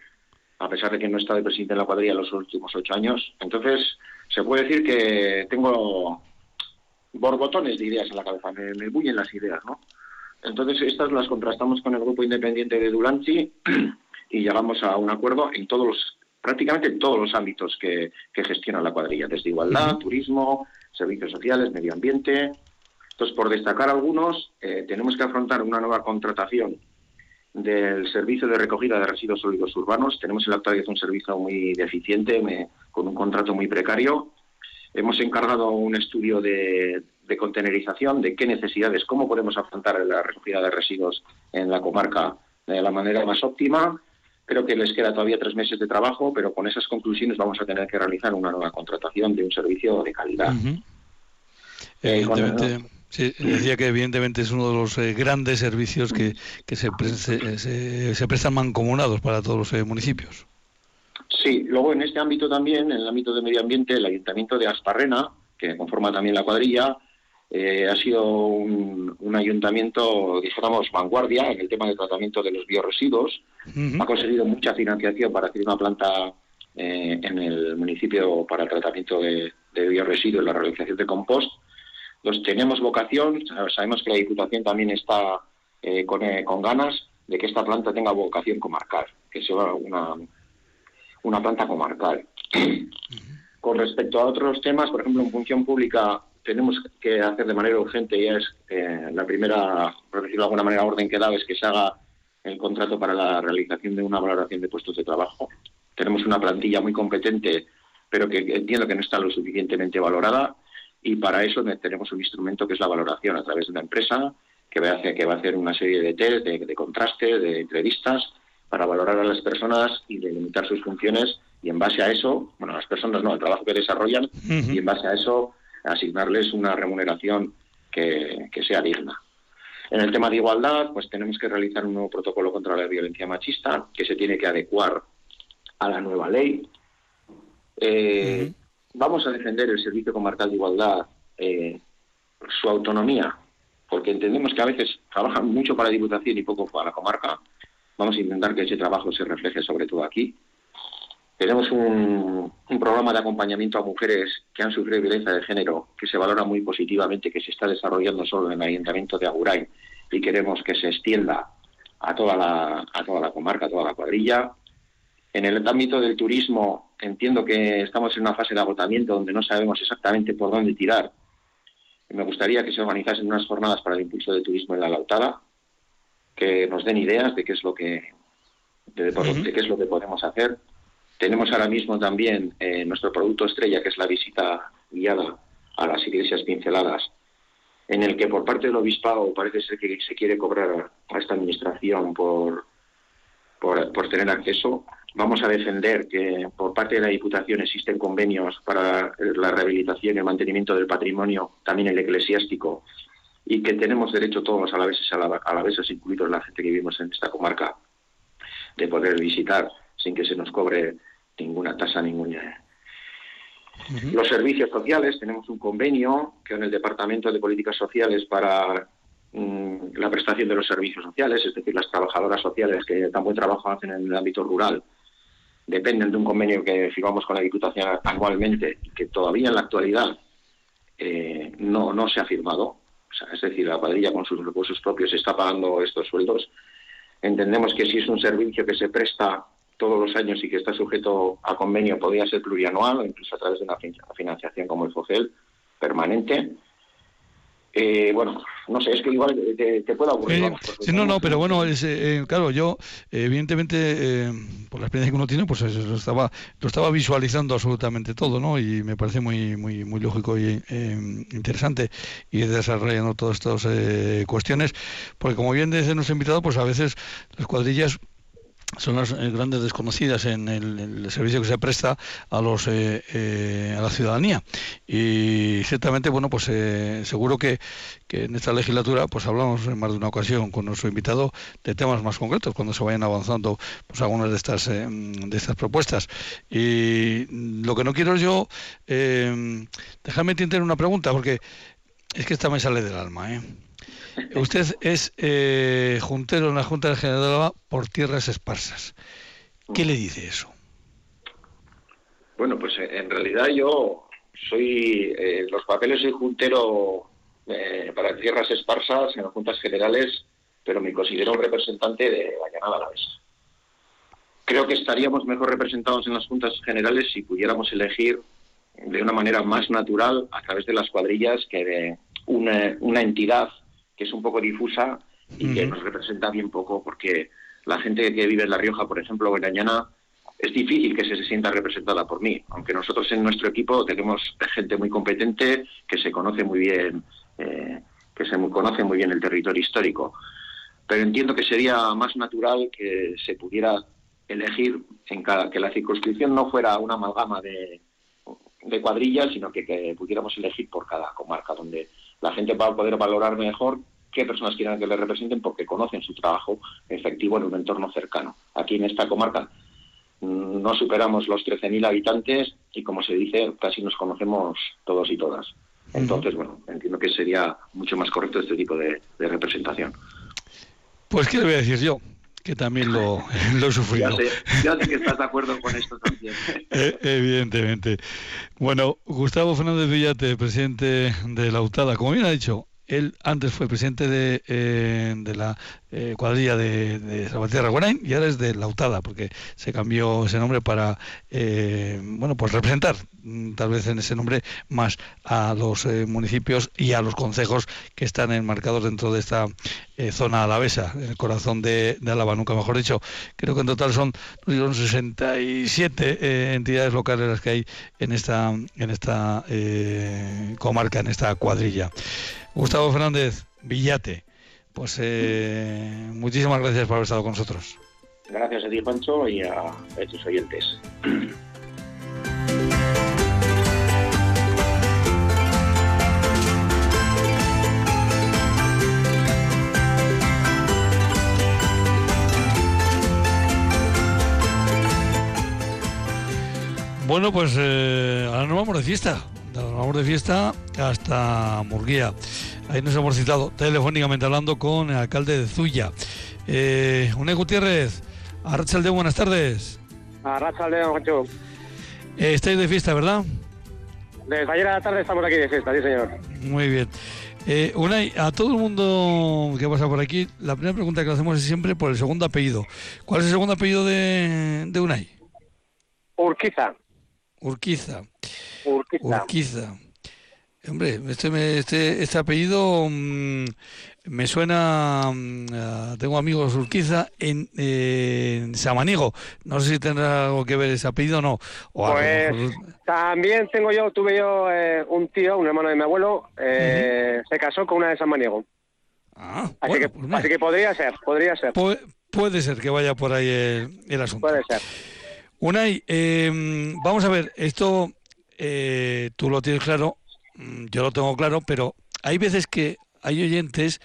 a pesar de que no he estado de presidente en la cuadrilla los últimos ocho años. Entonces, se puede decir que tengo borbotones de ideas en la cabeza, me, me bullen las ideas, ¿no? Entonces, estas las contrastamos con el grupo independiente de Dulanchi y llegamos a un acuerdo en todos los, prácticamente en todos los ámbitos que, gestiona la cuadrilla, desde igualdad, turismo, servicios sociales, medio ambiente. Entonces, por destacar algunos, eh, tenemos que afrontar una nueva contratación del servicio de recogida de residuos sólidos urbanos. Tenemos en la actualidad un servicio muy deficiente, con un contrato muy precario. Hemos encargado un estudio de, de contenerización, de qué necesidades, cómo podemos afrontar la recogida de residuos en la comarca de la manera más óptima. Creo que les queda todavía tres meses de trabajo, pero con esas conclusiones vamos a tener que realizar una nueva contratación de un servicio de calidad. Eh, evidentemente, sí, decía que evidentemente es uno de los eh, grandes servicios que, que se, se, se, prestan mancomunados para todos los eh, municipios. Sí, luego en este ámbito también, en el ámbito de medio ambiente, el Ayuntamiento de Asparrena, que conforma también la cuadrilla, eh, ha sido un, ayuntamiento, digamos, vanguardia en el tema del tratamiento de los bioresiduos. Ha conseguido mucha financiación para hacer una planta eh, en el municipio para el tratamiento de, bioresiduos y la realización de compost. Los tenemos vocación, sabemos que la Diputación también está eh, con, ganas de que esta planta tenga vocación comarcal, que sea una, una planta comarcal. Con respecto a otros temas, por ejemplo, en función pública tenemos que hacer de manera urgente, ya es eh, la primera, por decirlo de alguna manera, orden que da es que se haga el contrato para la realización de una valoración de puestos de trabajo. Tenemos una plantilla muy competente, pero que entiendo que no está lo suficientemente valorada y para eso tenemos un instrumento que es la valoración a través de una empresa que va a hacer, que va a hacer una serie de test, de, de contrastes, de entrevistas para valorar a las personas y delimitar sus funciones y en base a eso, bueno, las personas no, el trabajo que desarrollan y en base a eso asignarles una remuneración que, sea digna. En el tema de igualdad, pues tenemos que realizar un nuevo protocolo contra la violencia machista que se tiene que adecuar a la nueva ley. Eh, vamos a defender el Servicio Comarcal de Igualdad, eh, su autonomía, porque entendemos que a veces trabajan mucho para la Diputación y poco para la comarca. Vamos a intentar que ese trabajo se refleje sobre todo aquí. Tenemos un, programa de acompañamiento a mujeres que han sufrido violencia de género que se valora muy positivamente, que se está desarrollando solo en el Ayuntamiento de Agurain y queremos que se extienda a toda la, a toda la comarca, a toda la cuadrilla. En el ámbito del turismo entiendo que estamos en una fase de agotamiento donde no sabemos exactamente por dónde tirar. Me gustaría que se organizasen unas jornadas para el impulso del turismo en la Lautada, que nos den ideas de qué es lo que de qué es lo que podemos hacer tenemos ahora mismo también eh, nuestro producto estrella, que es la visita guiada a las iglesias pinceladas, en el que por parte del obispado parece ser que se quiere cobrar a esta administración por, por, tener acceso. Vamos a defender que por parte de la Diputación existen convenios para la rehabilitación y el mantenimiento del patrimonio, también el eclesiástico, y que tenemos derecho todos a la vez a la vez incluidos la gente que vivimos en esta comarca, de poder visitar sin que se nos cobre ninguna tasa, ninguna. Los servicios sociales, tenemos un convenio con el Departamento de Políticas Sociales para mm, la prestación de los servicios sociales, es decir, las trabajadoras sociales que tan buen trabajo hacen en el ámbito rural, dependen de un convenio que firmamos con la Diputación anualmente que todavía en la actualidad eh, no, no se ha firmado. es decir, la cuadrilla con sus recursos propios está pagando estos sueldos. Entendemos que si es un servicio que se presta todos los años y que está sujeto a convenio podría ser plurianual o incluso a través de una financiación como el FOGEL permanente. Eh, bueno, no sé, es que igual te, puedo aburrir. Eh, sí, no, no, pero bueno, es, eh, claro, yo evidentemente por la experiencia que uno tiene, pues lo estaba lo estaba visualizando absolutamente todo, ¿no? Y me parece muy muy muy lógico y interesante ir desarrollando todas estas cuestiones, porque como bien desde nuestro invitado, pues a veces las cuadrillas son las eh, grandes desconocidas en el, servicio que se presta a los eh, eh, a la ciudadanía. Y ciertamente bueno pues seguro que, en esta legislatura pues hablamos en más de una ocasión con nuestro invitado de temas más concretos cuando se vayan avanzando pues algunas de estas de estas propuestas. Y lo que no quiero yo eh, déjame tener una pregunta porque es que esta me sale del alma eh Usted es eh, juntero en la Junta de General por tierras esparsas. ¿Qué le dice eso? Bueno, pues eh, en realidad yo soy, eh, los papeles soy juntero eh, para tierras esparsas en las juntas generales, pero me considero un representante de la Llanada Alavesa. Creo que estaríamos mejor representados en las juntas generales si pudiéramos elegir de una manera más natural a través de las cuadrillas que de una entidad que es un poco difusa y que nos representa bien poco, porque la gente que vive en La Rioja, por ejemplo, o en Añana, es difícil que se, sienta representada por mí, aunque nosotros en nuestro equipo tenemos gente muy competente que se conoce muy bien, eh, que se conoce muy bien el territorio histórico. Pero entiendo que sería más natural que se pudiera elegir en cada, que la circunscripción no fuera una amalgama de, de cuadrillas, sino que, que pudiéramos elegir por cada comarca donde la gente va a poder valorar mejor qué personas quieran que le representen porque conocen su trabajo efectivo en un entorno cercano. Aquí en esta comarca mm, no superamos los 13.000 habitantes y, como se dice, casi nos conocemos todos y todas. Entonces, bueno, entiendo que sería mucho más correcto este tipo de, representación. Pues, ¿qué le voy a decir yo? Que también lo, lo he sufrido. Ya sé, que estás de acuerdo con esto también. Eh, evidentemente. Bueno, Gustavo Fernández Villate, presidente de la UTADA, como bien ha dicho, él antes fue presidente de, eh, la eh, cuadrilla de, de Salvatierra Guarain y ahora es de Lautada, porque se cambió ese nombre para, eh, bueno, pues representar mm, tal vez en ese nombre más a los municipios y a los concejos que están enmarcados dentro de esta zona alavesa, en el corazón de, de nunca mejor dicho. Creo que en total son, son 67 entidades locales las que hay en esta, en esta comarca, en esta cuadrilla. Gustavo Fernández, Villate, pues eh, muchísimas gracias por haber estado con nosotros. Gracias a ti, Pancho, y a, tus oyentes. Bueno, pues eh, ahora nos vamos de fiesta nos vamos de fiesta hasta Murguía. Ahí nos hemos citado telefónicamente hablando con el alcalde de Zuya. Eh, Une Gutiérrez, Arrachalde, buenas tardes. Arrachalde, Juancho. Eh, estáis de fiesta, ¿verdad? Desde ayer a la tarde estamos aquí de fiesta, sí, señor. Muy bien. Eh, Unai, a todo el mundo que pasa por aquí, la primera pregunta que le hacemos es siempre por el segundo apellido. ¿Cuál es el segundo apellido de, de Unai? Urquiza. Urquiza. Urquiza. Hombre, este, este, este apellido mm, me suena. Mm, tengo amigos Urquiza en, Samaniego. No sé si tendrá algo que ver ese apellido o no. pues también tengo yo, tuve yo eh, un tío, un hermano de mi abuelo, eh, se casó con una de Samaniego. Ah, así, que, pues así que podría ser, podría ser. puede ser que vaya por ahí el, asunto. Puede ser. Unai, eh, vamos a ver, esto eh, tú lo tienes claro, mm, yo lo tengo claro, pero hay veces que hay oyentes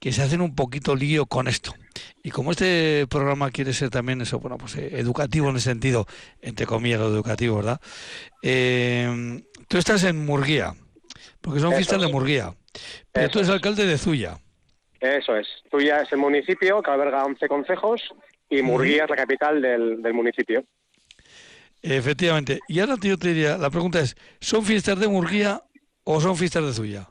que se hacen un poquito lío con esto. Y como este programa quiere ser también eso, bueno, pues eh, educativo en el sentido, entre comillas, lo educativo, ¿verdad? Eh, tú estás en Murguía, porque son fiestas de Murguía, pero tú eres alcalde de Zuya. Eso es. Zuya es el municipio que alberga 11 concejos y Murguía es la capital del, del municipio. Efectivamente. Y ahora yo te diría, la pregunta es, ¿son fiestas de Murguía o son fiestas de Zuya?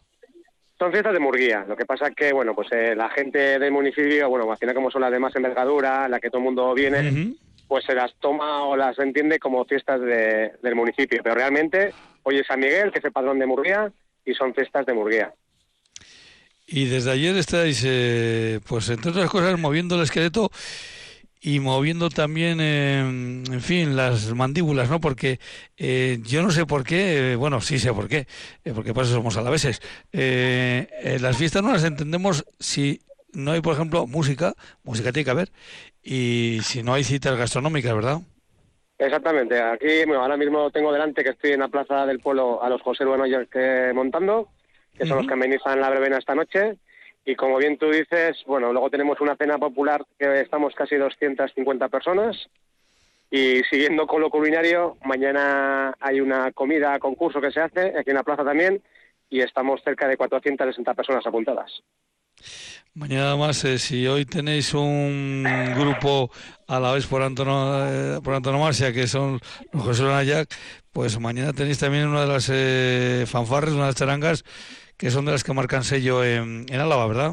Son fiestas de Murguía. Lo que pasa es que, bueno, pues eh, la gente del municipio, bueno, al final como son las de más envergadura, la que todo el mundo viene, pues se las toma o las entiende como fiestas del municipio. Pero realmente, hoy es San Miguel, que es el padrón de Murguía, y son fiestas de Murguía. Y desde ayer estáis, eh, pues entre otras cosas, moviendo el esqueleto y moviendo también, en fin, las mandíbulas, ¿no? Porque eh, yo no sé por qué, eh, bueno, sí sé por qué, eh, porque por eso somos a la veces. las fiestas no las entendemos si no hay, por ejemplo, música, música tiene que haber, y si no hay citas gastronómicas, ¿verdad? Exactamente. Aquí, bueno, ahora mismo tengo delante que estoy en la Plaza del Pueblo a los José Buenoyes que montando, que son los que amenizan la verbena esta noche. Y como bien tú dices, bueno, luego tenemos una cena popular que estamos casi 250 personas. Y siguiendo con lo culinario, mañana hay una comida, concurso que se hace aquí en la plaza también, y estamos cerca de 460 personas apuntadas. Mañana más, eh, si hoy tenéis un grupo a la vez por, antono, eh, por antonomasia, que son los José Jack, pues mañana tenéis también una de las eh, fanfarres, una de las charangas, que son de las que marcan sello en, en Álava, ¿verdad?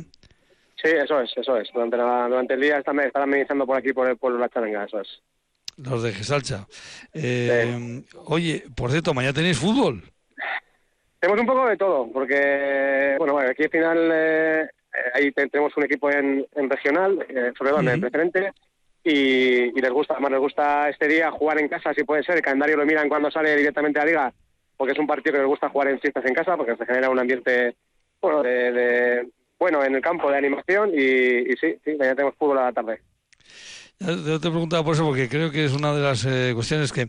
Sí, eso es, eso es. Durante, durante el día están, están amenizando por aquí, por el pueblo de la charanga, eso es. Los de Gesalcha. Eh, Oye, por cierto, mañana tenéis fútbol. Tenemos un poco de todo, porque, bueno, aquí al final eh, ahí tenemos un equipo en, en regional, eh, sobre todo en preferente, y, y, les gusta, más les gusta este día jugar en casa, si puede ser. El calendario lo miran cuando sale directamente a la liga, porque es un partido que les gusta jugar en fiestas en casa, porque se genera un ambiente, bueno, de, de bueno en el campo de animación, y, y sí, sí, mañana tenemos fútbol a la tarde. Yo te preguntaba por eso porque creo que es una de las eh, cuestiones que,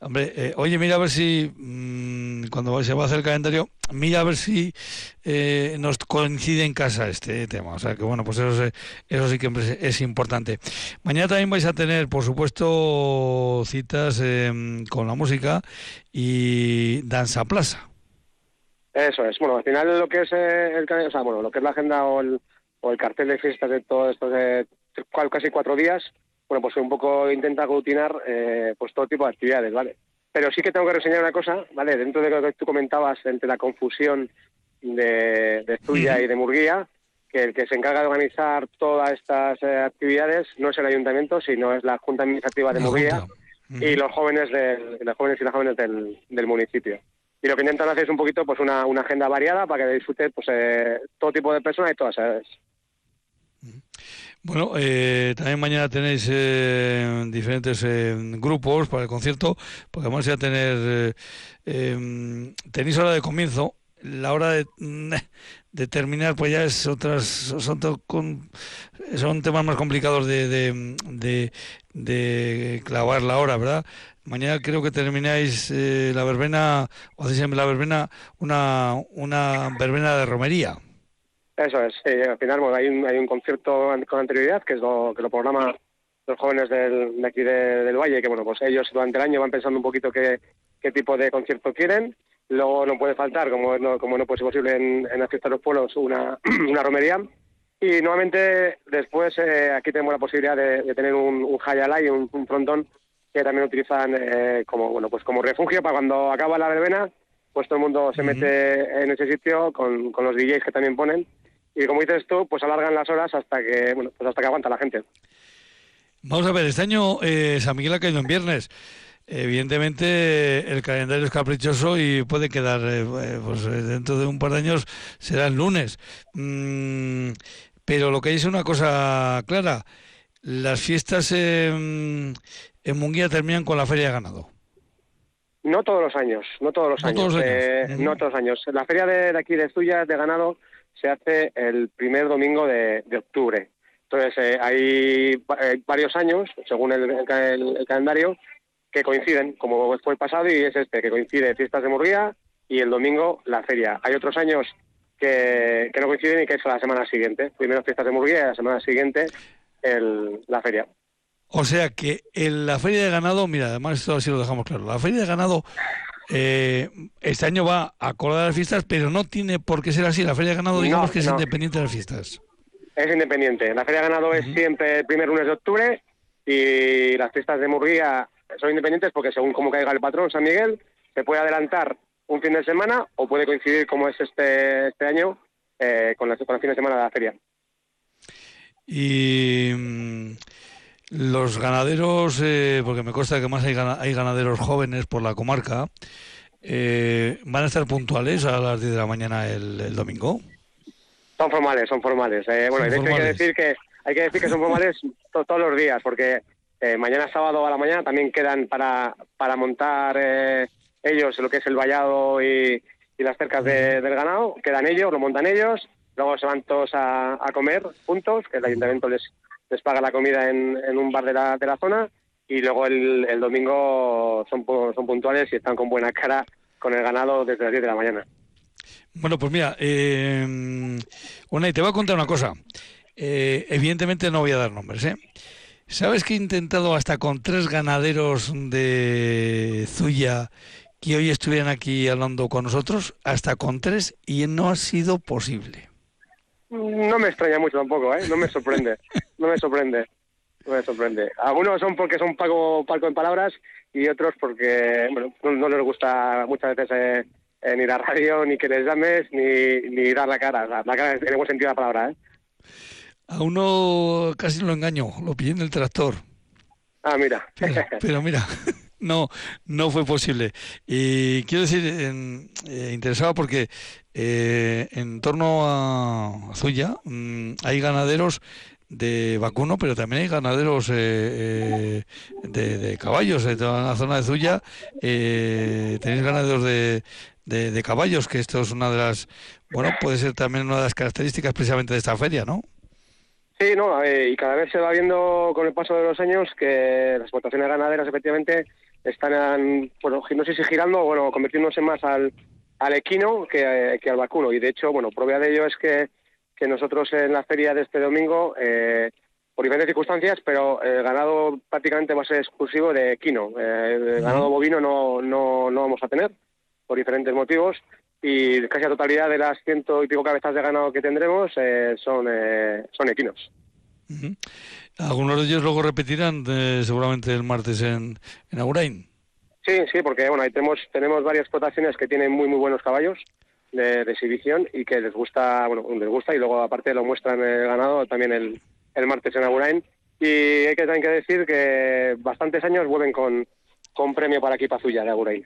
hombre, eh, oye, mira a ver si mmm, cuando se va a hacer el calendario, mira a ver si eh, nos coincide en casa este tema. O sea que bueno, pues eso, eso sí que es importante. Mañana también vais a tener, por supuesto, citas em, con la música y Danza Plaza. Eso es. Bueno, al final lo que es el, o sea, bueno, lo que es la agenda o el, o el cartel de fiestas de todo esto de casi cuatro días, bueno, pues un poco intenta aglutinar eh, pues todo tipo de actividades, ¿vale? Pero sí que tengo que reseñar una cosa, ¿vale? Dentro de lo que tú comentabas entre la confusión de, de Zuya y de Murguía, que el que se encarga de organizar todas estas eh, actividades no es el ayuntamiento, sino es la Junta Administrativa de Murguía y los jóvenes, del, los jóvenes y las jóvenes del, del, municipio. Y lo que intentan hacer es un poquito pues una, una agenda variada para que disfrute pues eh, todo tipo de personas y todas edades. Bueno, eh, también mañana tenéis eh, diferentes eh, grupos para el concierto, porque vamos a tener, em, tenéis hora de comienzo, la hora de, de terminar pues ya es otras, son, con, son temas más complicados de, de, de, clavar la hora, ¿verdad? Mañana creo que termináis la verbena, o hacéis la verbena, una, una verbena de romería. Eso es, sí, al final bueno, hay, un, hay un concierto con anterioridad que es lo que lo programa los jóvenes del, de aquí de, del Valle, que bueno, pues ellos durante el año van pensando un poquito qué, qué tipo de concierto quieren. Luego no puede faltar, como no, como no puede ser posible en, en la fiesta de los pueblos, una, una romería. Y nuevamente después eh, aquí tenemos la posibilidad de, de tener un, un y un, un, frontón que también utilizan eh, como bueno pues como refugio para cuando acaba la verbena, pues todo el mundo se mete en ese sitio con, con los DJs que también ponen y como dices tú, pues alargan las horas hasta que, bueno, pues hasta que aguanta la gente. Vamos a ver, este año eh, San Miguel ha caído en viernes. Evidentemente el calendario es caprichoso y puede quedar, eh, pues eh, dentro de un par de años será el lunes. Mm, pero lo que hay es una cosa clara, las fiestas en, en Munguía terminan con la feria de ganado. No todos los años, no todos los No años. todos los años. eh, no todos los años. La feria de, de aquí de Zuyas de ganado se hace el primer domingo de, de octubre. Entonces, eh, hay eh, varios años, según el- el calendario, que coinciden, como fue el pasado, y es este, que coincide fiestas de Murguía y el domingo la feria. Hay otros años que, que no coinciden y que es la semana siguiente. Primero fiestas de Murguía y la semana siguiente el, la feria. O sea que en la feria de ganado, mira, además esto así lo dejamos claro, la feria de ganado eh, este año va a acordar las fiestas, pero no tiene por qué ser así. La feria de ganado, digamos No, que es no. independiente de las fiestas. Es independiente. La Feria de Ganado es siempre el primer lunes de octubre y las fiestas de Murguía son independientes porque según cómo caiga el patrón San Miguel, se puede adelantar un fin de semana o puede coincidir como es este, este año eh, con, la, con el fin de semana de la feria. Y mm, los ganaderos, eh, porque me consta que más hay, hay ganaderos jóvenes por la comarca, eh, van a estar puntuales a las 10 de la mañana el, el domingo. Son formales, son formales. Eh, bueno, Son de hecho hay que decir que hay que decir que son formales to- todos los días, porque eh, mañana sábado a la mañana también quedan para para montar eh, ellos lo que es el vallado y, y las cercas de- del ganado, quedan ellos, lo montan ellos luego se van todos a, comer juntos, que el ayuntamiento les, les paga la comida en, un bar de la, de la zona, y luego el, el domingo son, son puntuales y están con buena cara con el ganado desde las 10 de la mañana. Bueno, pues mira, eh, una, y te voy a contar una cosa. Eh, evidentemente no voy a dar nombres, ¿eh? ¿Sabes que he intentado hasta con tres ganaderos de Zuya que hoy estuvieran aquí hablando con nosotros? Hasta con tres y no ha sido posible. No me extraña mucho tampoco, ¿eh? No me sorprende, no me sorprende, no me sorprende. Algunos son porque son pago, palco en palabras y otros porque bueno, no, les gusta muchas veces eh, eh, ni la radio, ni que les llames, ni, ni dar la cara. La, cara en el buen sentido de la palabra, ¿eh? A uno casi lo engañó, lo pillé en el tractor. Ah, mira. Pero, mira, no, no fue posible. Y quiero decir, eh, interesaba porque eh, en torno a Zuya mm, hay ganaderos de vacuno, pero también hay ganaderos eh, de, caballos. En toda la zona de Zuya tenéis ganaderos de, de, caballos, que esto es una de las, bueno, puede ser también una de las características precisamente de esta feria, ¿no? Sí, no, y cada vez se va viendo con el paso de los años que las explotaciones ganaderas efectivamente están, bueno, no sé si girando o bueno, convirtiéndose más al, al equino que, que, al vacuno. Y de hecho, bueno, prueba de ello es que, que nosotros en la feria de este domingo, eh, por diferentes circunstancias, pero el ganado prácticamente va a ser exclusivo de equino. Eh, el ganado bovino no, no, no vamos a tener por diferentes motivos y casi la totalidad de las ciento y pico cabezas de ganado que tendremos eh, son, eh, Algunos de ellos luego repetirán eh, seguramente el martes en, en Agurain. Sí, sí, porque bueno, ahí tenemos, tenemos varias explotaciones que tienen muy muy buenos caballos de, exhibición y que les gusta, bueno, les gusta y luego aparte lo muestran el ganado también el, el martes en Agurain. Y hay que también que decir que bastantes años vuelven con, con premio para aquí Pazulla de Agurain.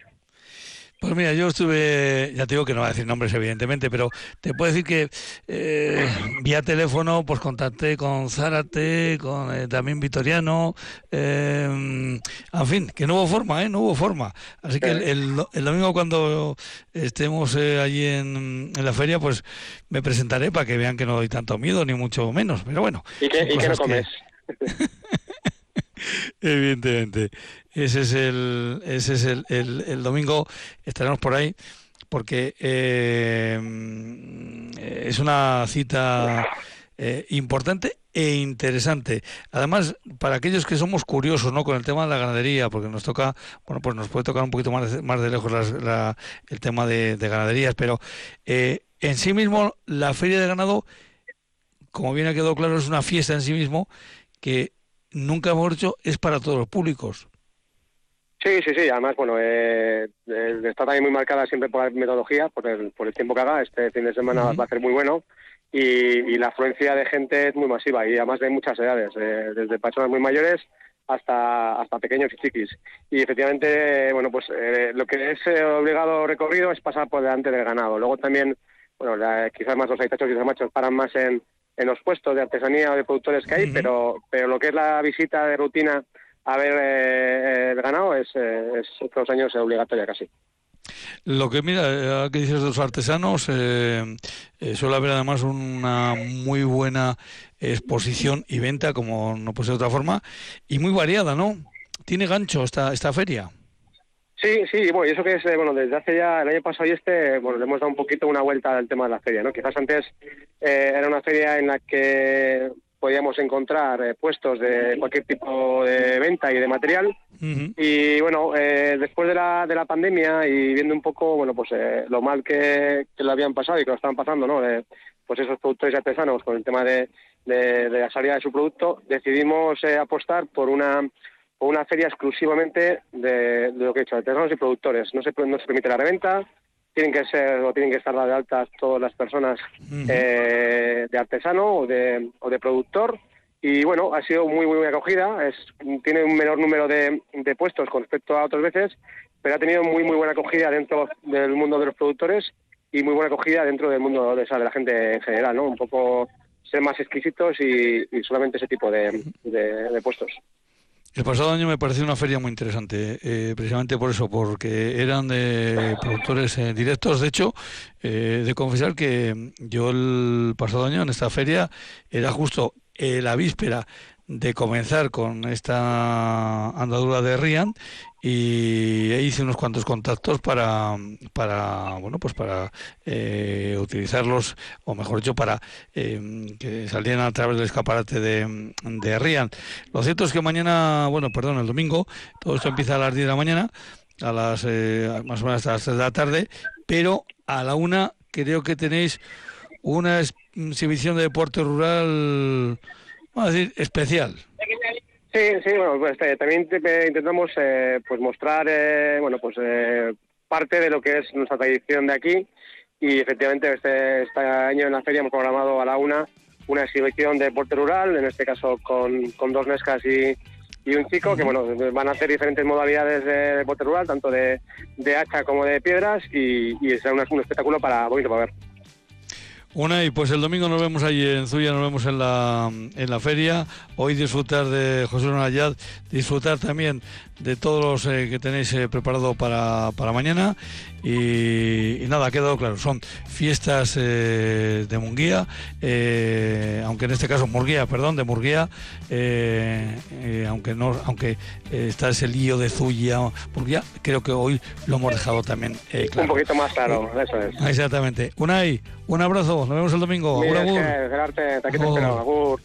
Pues mira, yo estuve, ya te digo que no voy a decir nombres evidentemente, pero te puedo decir que eh, vía teléfono pues contacté con Zárate, con eh, también Vitoriano, eh, en fin, que no hubo forma, ¿eh? No hubo forma. Así que el, domingo cuando estemos allí en, la feria, pues me presentaré para que vean que no doy tanto miedo, ni mucho menos, pero bueno. ¿Y qué, no comes? Evidentemente. Ese es el, ese es el, el, domingo, estaremos por ahí, porque eh, es una cita eh, importante e interesante. Además, para aquellos que somos curiosos ¿no? con el tema de la ganadería, porque nos toca, bueno, pues nos puede tocar un poquito más de, más de lejos el tema de, ganaderías, pero eh, en sí mismo la feria de ganado, como bien ha quedado claro, es una fiesta en sí mismo que nunca hemos dicho es para todos los públicos. Sí, sí, sí. Además, bueno, eh, eh, está también muy marcada siempre por la metodología, por el, por el tiempo que haga. Este fin de semana va a ser muy bueno y, la afluencia de gente es muy masiva y además de muchas edades, eh, desde personas muy mayores hasta hasta pequeños y chiquis. Y efectivamente, bueno, pues lo que es obligado recorrido es pasar por delante del ganado. Luego también, bueno, quizás más los aitachos y los machos paran más en, en los puestos de artesanía o de productores que hay, pero, pero lo que es la visita de rutina a ver eh, el ganado es, eh, es años obligatoria casi. Lo que mira, eh, que dices de los artesanos, eh, suele haber además una muy buena exposición y venta, como no puede ser de otra forma, y muy variada, ¿no? Tiene gancho esta, esta feria. Sí, sí, bueno, y eso que es, bueno, desde hace ya el año pasado y este, bueno, le hemos dado un poquito una vuelta al tema de la feria, ¿no? Quizás antes eh, era una feria en la que podíamos encontrar eh, puestos de cualquier tipo de venta y de material. Y bueno, eh, después de la, de la pandemia y viendo un poco, bueno, pues lo mal que, que, lo habían pasado y que lo estaban pasando, ¿no? pues esos productores artesanos con el tema de, de, de la salida de su producto, decidimos apostar por una una feria exclusivamente de, lo que he dicho, artesanos y productores. No se, no se permite la reventa, tienen que ser o tienen que estar de alta todas las personas eh, de artesano o de, o de productor. Y bueno, ha sido muy, muy, acogida. Es, tiene un menor número de, de puestos con respecto a otras veces, pero ha tenido muy, muy buena acogida dentro del mundo de los productores y muy buena acogida dentro del mundo de, de la gente en general, ¿no? Un poco ser más exquisitos y, solamente ese tipo de, de puestos. El pasado año me pareció una feria muy interesante, eh, precisamente por eso, porque eran de productores eh, directos. De hecho, eh, de confesar que yo el pasado año en esta feria era justo la víspera de comenzar con esta andadura de Rian y hice unos cuantos contactos para para bueno pues para eh, utilizarlos o mejor dicho para eh, que salieran a través del escaparate de, de Rian lo cierto es que mañana bueno perdón el domingo todo esto empieza a las 10 de la mañana a las eh, más o menos a las 3 de la tarde pero a la una creo que tenéis una exhibición de deporte rural vamos a decir, especial. Sí, sí, bueno, pues eh, también intentamos eh, pues mostrar, eh, bueno, pues parte de lo que es nuestra tradición de aquí y efectivamente este, este año en la feria hemos programado a la una una exhibición de deporte rural, en este caso con, con dos nescas y, y un chico, que bueno, van a hacer diferentes modalidades de deporte rural, tanto de, de hacha como de piedras, y, y será un, un espectáculo para bonito para ver. Una y pues el domingo nos vemos ahí en Zuya, nos vemos en la, en la feria. Hoy disfrutar de José Nayad, disfrutar también de todos los eh, que tenéis eh, preparado para, para mañana. Y, nada, ha quedado claro, son fiestas eh, de Munguía, aunque en este caso Murguía, perdón, de Murguía, aunque no, aunque está ese lío de Zuya, Murguía, creo que hoy lo hemos dejado también claro. Un poquito más claro, eso es. Exactamente. Unai, un abrazo, nos vemos el domingo. Mira, agur, agur. te espero,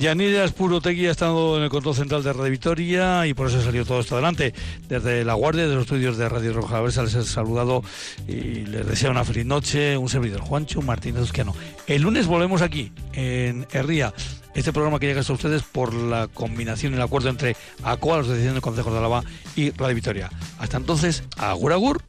Yanira Tegui ha estado en el control central de Radio Vitoria y por eso salió todo esto adelante. Desde la guardia de los estudios de Radio Roja a les he saludado y les deseo una feliz noche. Un servidor, Juancho Martínez Uzquiano. El lunes volvemos aquí, en Herría. Este programa que llega a ustedes por la combinación y el acuerdo entre ACOA, la Asociación de Consejos de Alaba y Radio Vitoria. Hasta entonces, agur agur.